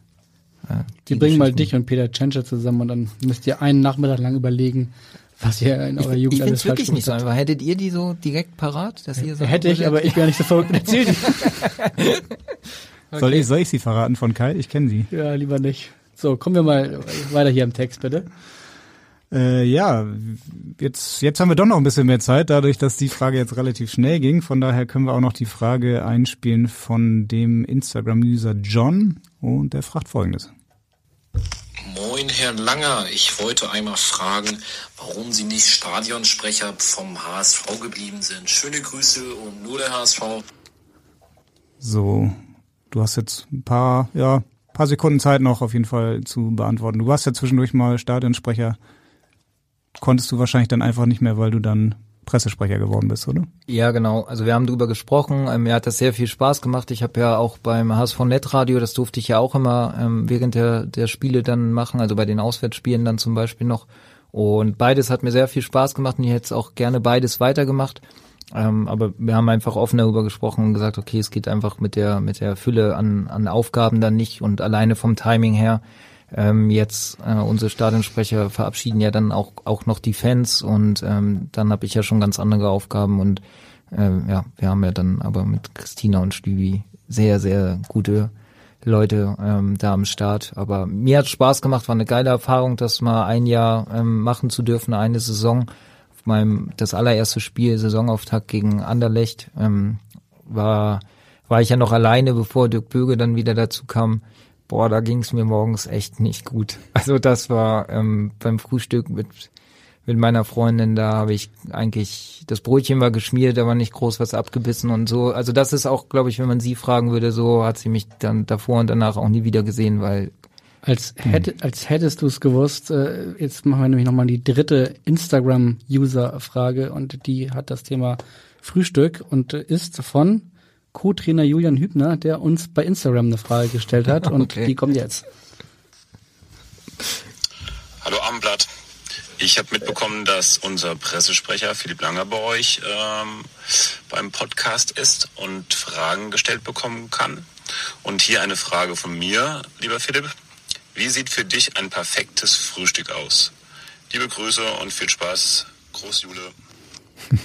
äh, die, die bringen mal dich und Peter Tschentscher zusammen und dann müsst ihr einen Nachmittag lang überlegen, was ihr in eurer ich, Jugend ich alles falsch wirklich nicht so einfach. Hättet ihr die so direkt parat, dass ihr so Hätte ich, aber ich bin ja nicht so verrückt und erzähl die. Okay. soll, ich, soll ich sie verraten von Kai? Ich kenne sie. Ja, lieber nicht. So, kommen wir mal weiter hier im Text, bitte. Äh, ja, jetzt, jetzt haben wir doch noch ein bisschen mehr Zeit, dadurch, dass die Frage jetzt relativ schnell ging. Von daher können wir auch noch die Frage einspielen von dem Instagram-User John und der fragt folgendes. Moin, Herr Langer. Ich wollte einmal fragen, warum Sie nicht Stadionsprecher vom HSV geblieben sind. Schöne Grüße und nur der HSV. So, du hast jetzt ein paar, ja, paar Sekunden Zeit noch auf jeden Fall zu beantworten. Du warst ja zwischendurch mal Stadionsprecher. Konntest du wahrscheinlich dann einfach nicht mehr, weil du dann Pressesprecher geworden bist, oder? Ja, genau. Also wir haben drüber gesprochen. Ähm, mir hat das sehr viel Spaß gemacht. Ich habe ja auch beim HSV Netradio, das durfte ich ja auch immer ähm, während der, der Spiele dann machen, also bei den Auswärtsspielen dann zum Beispiel noch. Und beides hat mir sehr viel Spaß gemacht und ich hätte auch gerne beides weitergemacht. Ähm, aber wir haben einfach offen darüber gesprochen und gesagt, okay, es geht einfach mit der mit der Fülle an, an Aufgaben dann nicht und alleine vom Timing her ähm, jetzt äh, unsere Stadionsprecher verabschieden ja dann auch auch noch die Fans und ähm, dann habe ich ja schon ganz andere Aufgaben und äh, ja, wir haben ja dann aber mit Christina und Stübi sehr, sehr gute Leute ähm, da am Start. Aber mir hat Spaß gemacht, war eine geile Erfahrung, das mal ein Jahr ähm, machen zu dürfen, eine Saison. Meinem das allererste Spiel, Saisonauftakt gegen Anderlecht, ähm, war war ich ja noch alleine, bevor Dirk Böge dann wieder dazu kam boah, da ging es mir morgens echt nicht gut. Also das war ähm, beim Frühstück mit mit meiner Freundin, da habe ich eigentlich, das Brötchen war geschmiert, da war nicht groß was abgebissen und so. Also das ist auch, glaube ich, wenn man sie fragen würde, so hat sie mich dann davor und danach auch nie wieder gesehen, weil als, hätte, als hättest du es gewusst, äh, jetzt machen wir nämlich nochmal die dritte Instagram-User-Frage und die hat das Thema Frühstück und ist von Co-Trainer Julian Hübner, der uns bei Instagram eine Frage gestellt hat und [laughs] Okay. die kommt jetzt. Hallo Abendblatt. Ich habe mitbekommen, dass unser Pressesprecher Philipp Langer bei euch ähm, beim Podcast ist und Fragen gestellt bekommen kann. Und hier eine Frage von mir, lieber Philipp. Wie sieht für dich ein perfektes Frühstück aus? Liebe Grüße und viel Spaß. Groß Jule. [laughs]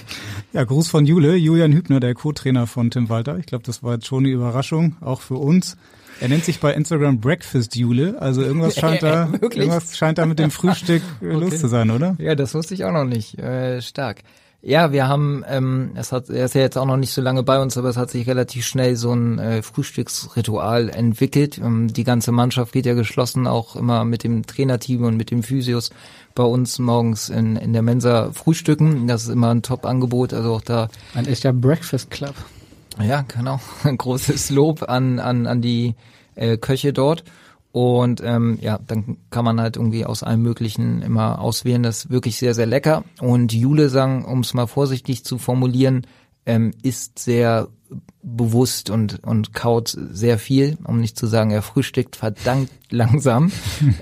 Ja, Gruß von Jule, Julian Hübner, der Co-Trainer von Tim Walter. Ich glaube, das war jetzt schon eine Überraschung, auch für uns. Er nennt sich bei Instagram Breakfast Jule, also irgendwas [laughs] scheint da, irgendwas scheint da mit dem Frühstück [laughs] äh, los Okay. zu sein, oder? Ja, das wusste ich auch noch nicht. Äh, stark. Ja, wir haben, ähm, es hat, er ist ja jetzt auch noch nicht so lange bei uns, aber es hat sich relativ schnell so ein äh, Frühstücksritual entwickelt. Ähm, die ganze Mannschaft geht ja geschlossen, auch immer mit dem Trainerteam und mit dem Physios bei uns morgens in, in der Mensa frühstücken. Das ist immer ein Top-Angebot, also auch da. Ein echter Breakfast Club. Ja, genau. Ein [laughs] großes Lob an, an, an die äh, Köche dort. Und ähm, ja, dann kann man halt irgendwie aus allem Möglichen immer auswählen. Das ist wirklich sehr, sehr lecker. Und Jule sang, um es mal vorsichtig zu formulieren, ähm, ist sehr bewusst und, und kaut sehr viel, um nicht zu sagen, er frühstückt verdammt [laughs] langsam.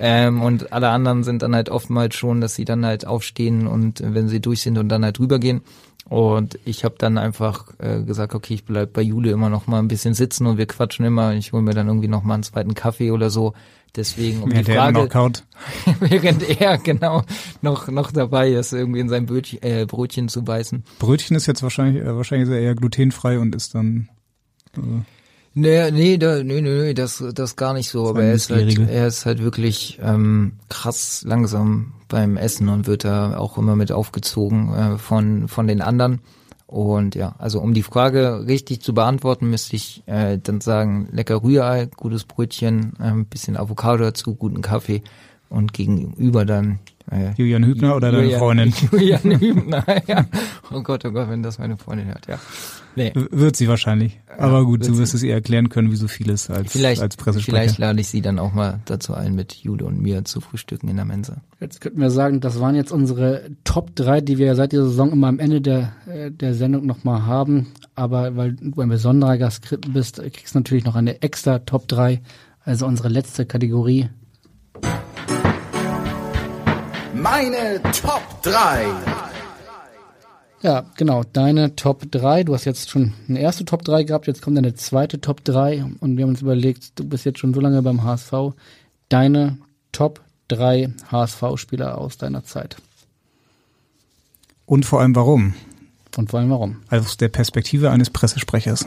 ähm, und alle anderen sind dann halt oftmals schon, dass sie dann halt aufstehen und äh, wenn sie durch sind und dann halt rübergehen. Und ich habe dann einfach äh, gesagt, okay, ich bleib bei Jule immer noch mal ein bisschen sitzen und wir quatschen immer. Ich hole mir dann irgendwie noch mal einen zweiten Kaffee oder so. Deswegen um Während die er Frage, [laughs] während er genau noch noch dabei ist, irgendwie in sein Brötchen, äh, Brötchen zu beißen. Brötchen ist jetzt wahrscheinlich, äh, wahrscheinlich er eher glutenfrei und ist dann, äh, Nee, nee, da, nee, nee, das, das gar nicht so. Aber er ist halt, er ist halt wirklich ähm, krass langsam beim Essen und wird da auch immer mit aufgezogen äh, von von den anderen. Und ja, also um die Frage richtig zu beantworten, müsste ich äh, dann sagen, lecker Rührei, gutes Brötchen, äh, ein bisschen Avocado dazu, guten Kaffee und gegenüber dann äh, Julian Hübner oder deine Julian- Freundin? [laughs] Julian Hübner, [laughs] ja. Oh Gott, oh Gott, wenn das meine Freundin hört, ja. Nee. Wird sie wahrscheinlich. Aber gut, wird du sie. wirst es ihr erklären können, wie so vieles als, Vielleicht, als Pressesprecher. vielleicht lade ich sie dann auch mal dazu ein, mit Jule und mir zu frühstücken in der Mensa. Jetzt könnten wir sagen, das waren jetzt unsere Top 3, die wir seit dieser Saison immer am Ende der, äh, der Sendung nochmal haben. Aber weil du ein besonderer Gast bist, kriegst du natürlich noch eine extra Top 3, also unsere letzte Kategorie. Meine Top 3. Ja, genau, deine Top 3. Du hast jetzt schon eine erste Top 3 gehabt, jetzt kommt eine zweite Top 3 und wir haben uns überlegt, du bist jetzt schon so lange beim HSV, deine Top 3 HSV-Spieler aus deiner Zeit. Und vor allem warum? Und vor allem warum? Aus der Perspektive eines Pressesprechers.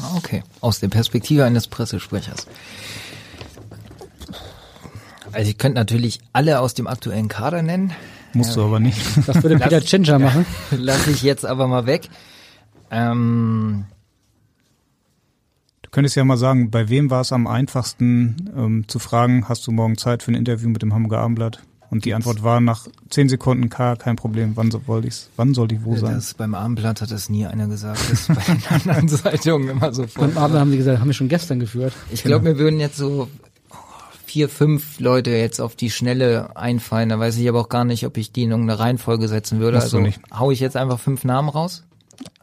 Ah, Okay, aus der Perspektive eines Pressesprechers. Also ich könnte natürlich alle aus dem aktuellen Kader nennen. Musst du aber nicht. Das würde [laughs] Peter Tschentscher [laughs] machen. Lass ich jetzt aber mal weg. Ähm, Du könntest ja mal sagen, bei wem war es am einfachsten ähm, zu fragen, hast du morgen Zeit für ein Interview mit dem Hamburger Abendblatt? Und die Antwort war nach zehn Sekunden K, kein Problem. Wann soll ich's, wann soll die wo sein? Das, beim Abendblatt hat das nie einer gesagt. Das ist bei [laughs] den anderen Zeitungen immer so. Beim Abend haben sie gesagt, haben wir schon gestern geführt. Ich glaube, mir würden jetzt so vier, fünf Leute jetzt auf die Schnelle einfallen. Da weiß ich aber auch gar nicht, ob ich die in irgendeine Reihenfolge setzen würde. Also nicht. hau ich jetzt einfach fünf Namen raus?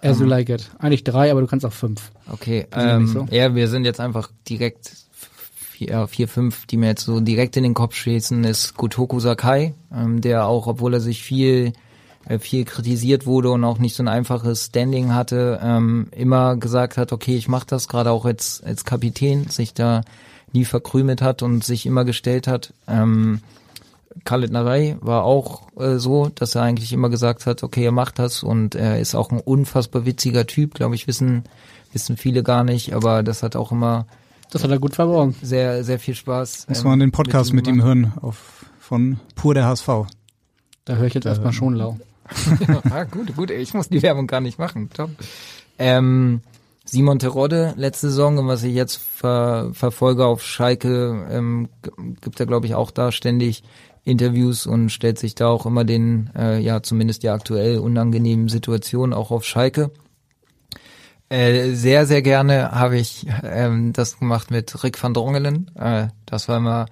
As you Ähm, like it. Eigentlich drei, aber du kannst auch fünf. Okay, nicht ähm, so. ja, wir sind jetzt einfach direkt vier, ja, vier, fünf, die mir jetzt so direkt in den Kopf schießen, ist Gotoku Sakai, ähm, der auch, obwohl er sich viel äh, viel kritisiert wurde und auch nicht so ein einfaches Standing hatte, ähm, immer gesagt hat, okay, ich mache das, gerade auch als, als Kapitän, sich da nie verkrümelt hat und sich immer gestellt hat. Ähm, Khaled Narei war auch äh, so, dass er eigentlich immer gesagt hat, okay, er macht das und er ist auch ein unfassbar witziger Typ, glaube ich, wissen wissen viele gar nicht, aber das hat auch immer Das hat er gut verborgen. sehr sehr viel Spaß. Muss ähm, man den Podcast mit ihm, gemacht. hören auf, von Pur der HSV. Da höre ich jetzt erstmal schon lau. [laughs] ah, gut, gut, ich muss die Werbung gar nicht machen. Top. Ähm, Simon Terodde, letzte Saison, und was ich jetzt ver verfolge auf Schalke, ähm, gibt er, glaube ich, auch da ständig Interviews und stellt sich da auch immer den, äh, ja, zumindest die aktuell unangenehmen Situationen auch auf Schalke. Äh, sehr, sehr gerne habe ich ähm, das gemacht mit Rick van Drongelen. Äh, das war immer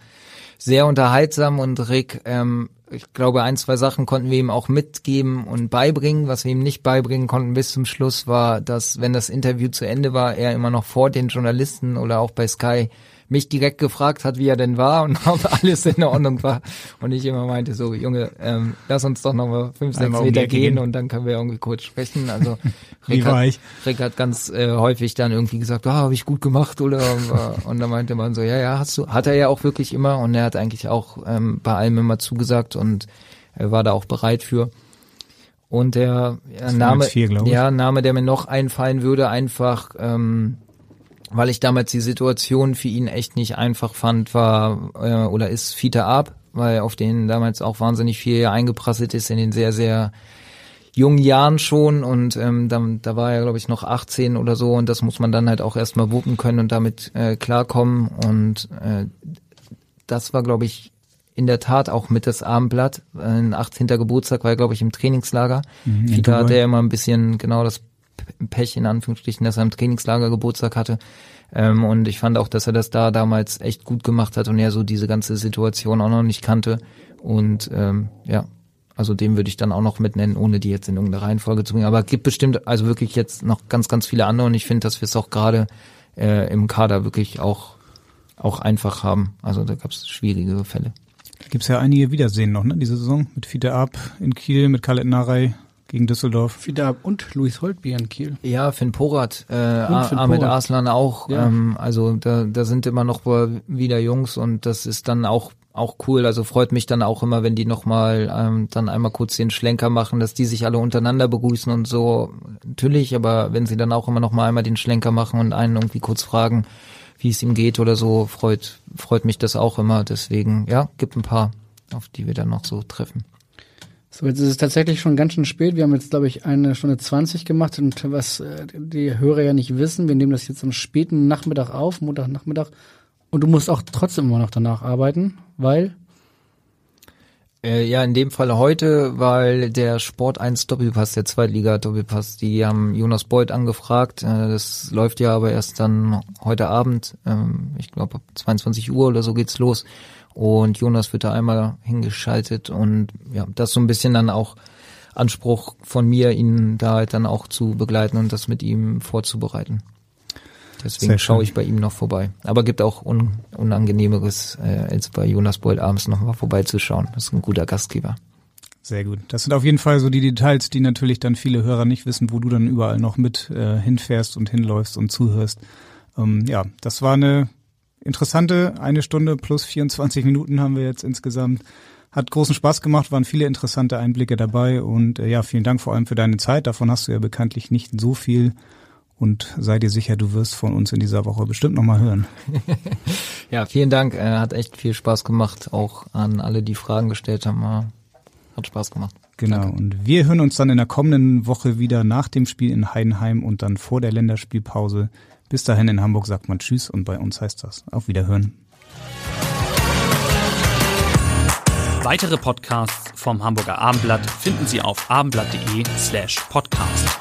sehr unterhaltsam und Rick, ähm, ich glaube, ein, zwei Sachen konnten wir ihm auch mitgeben und beibringen. Was wir ihm nicht beibringen konnten bis zum Schluss war, dass wenn das Interview zu Ende war, er immer noch vor den Journalisten oder auch bei Sky mich direkt gefragt hat, wie er denn war und [laughs] ob alles in Ordnung war. Und ich immer meinte so, Junge, ähm, lass uns doch noch mal fünf, sechs um Meter gehen gehen. und dann können wir irgendwie kurz sprechen. Also [laughs] Wie Rick war hat, ich? Rick hat ganz äh, häufig dann irgendwie gesagt, ah, habe ich gut gemacht oder äh, und dann meinte man so, ja, ja, hast du, hat er ja auch wirklich immer und er hat eigentlich auch ähm, bei allem immer zugesagt und er war da auch bereit für. Und der Das waren Name, vier, ja, Name, der mir noch einfallen würde, einfach, ähm, weil ich damals die Situation für ihn echt nicht einfach fand, war äh, oder ist Fiete Ab, weil auf den damals auch wahnsinnig viel eingeprasselt ist in den sehr, sehr jungen Jahren schon und ähm, da, da war er, glaube ich, noch 18 oder so und das muss man dann halt auch erstmal wuppen können und damit äh, klarkommen und äh, das war, glaube ich, in der Tat auch mit das Abendblatt. Ein 18. Geburtstag war er, glaube ich, im Trainingslager. Mhm, Fiete hatte ja immer ein bisschen genau das Pech in Anführungsstrichen, dass er im Trainingslager Geburtstag hatte. Ähm, und ich fand auch, dass er das da damals echt gut gemacht hat und er so diese ganze Situation auch noch nicht kannte. Und ähm, ja, also den würde ich dann auch noch mit nennen, ohne die jetzt in irgendeine Reihenfolge zu bringen. Aber es gibt bestimmt also wirklich jetzt noch ganz, ganz viele andere und ich finde, dass wir es auch gerade äh, im Kader wirklich auch auch einfach haben. Also da gab es schwierige Fälle. Da gibt's ja einige Wiedersehen noch, ne, diese Saison. Mit Fiete Ab in Kiel, mit Khaled Narei gegen Düsseldorf. Wieder ab und Luis Holtby in Kiel. Ja, Finn Porat, äh, Finn Ahmed Porat. Arslan auch. Ja. Ähm, also da, da sind immer noch wieder Jungs und das ist dann auch auch cool. Also freut mich dann auch immer, wenn die nochmal ähm, dann einmal kurz den Schlenker machen, dass die sich alle untereinander begrüßen und so. Natürlich, aber wenn sie dann auch immer noch mal einmal den Schlenker machen und einen irgendwie kurz fragen, wie es ihm geht oder so, freut freut mich das auch immer. Deswegen, ja, gibt ein paar, auf die wir dann noch so treffen. So, jetzt ist es tatsächlich schon ganz schön spät. Wir haben jetzt, glaube ich, eine Stunde 20 gemacht und was äh, die Hörer ja nicht wissen, wir nehmen das jetzt am späten Nachmittag auf, Montagnachmittag. Und du musst auch trotzdem immer noch danach arbeiten, weil Äh, ja, in dem Fall heute, weil der Sport 1 Doppelpass, der Zweitliga Doppelpass, die haben Jonas Beuth angefragt. Äh, das läuft ja aber erst dann heute Abend, ähm, ich glaube ab 22 Uhr oder so geht's los. Und Jonas wird da einmal hingeschaltet und ja, das ist so ein bisschen dann auch Anspruch von mir, ihn da halt dann auch zu begleiten und das mit ihm vorzubereiten. Deswegen schaue ich bei ihm noch vorbei. Aber gibt auch un unangenehmeres, äh, als bei Jonas Bold abends noch mal vorbeizuschauen. Das ist ein guter Gastgeber. Sehr gut. Das sind auf jeden Fall so die Details, die natürlich dann viele Hörer nicht wissen, wo du dann überall noch mit äh, hinfährst und hinläufst und zuhörst. Ähm, ja, das war eine interessante eine Stunde plus 24 Minuten haben wir jetzt insgesamt. Hat großen Spaß gemacht, waren viele interessante Einblicke dabei und äh, ja, vielen Dank vor allem für deine Zeit. Davon hast du ja bekanntlich nicht so viel. Und sei dir sicher, du wirst von uns in dieser Woche bestimmt nochmal hören. [laughs] Ja, vielen Dank. Äh, hat echt viel Spaß gemacht. Auch an alle, die Fragen gestellt haben. Hat Spaß gemacht. Genau. Und wir hören uns dann in der kommenden Woche wieder nach dem Spiel in Heidenheim und dann vor der Länderspielpause. Bis dahin in Hamburg sagt man Tschüss und bei uns heißt das auf Wiederhören. Weitere Podcasts vom Hamburger Abendblatt finden Sie auf abendblatt.de slash podcast.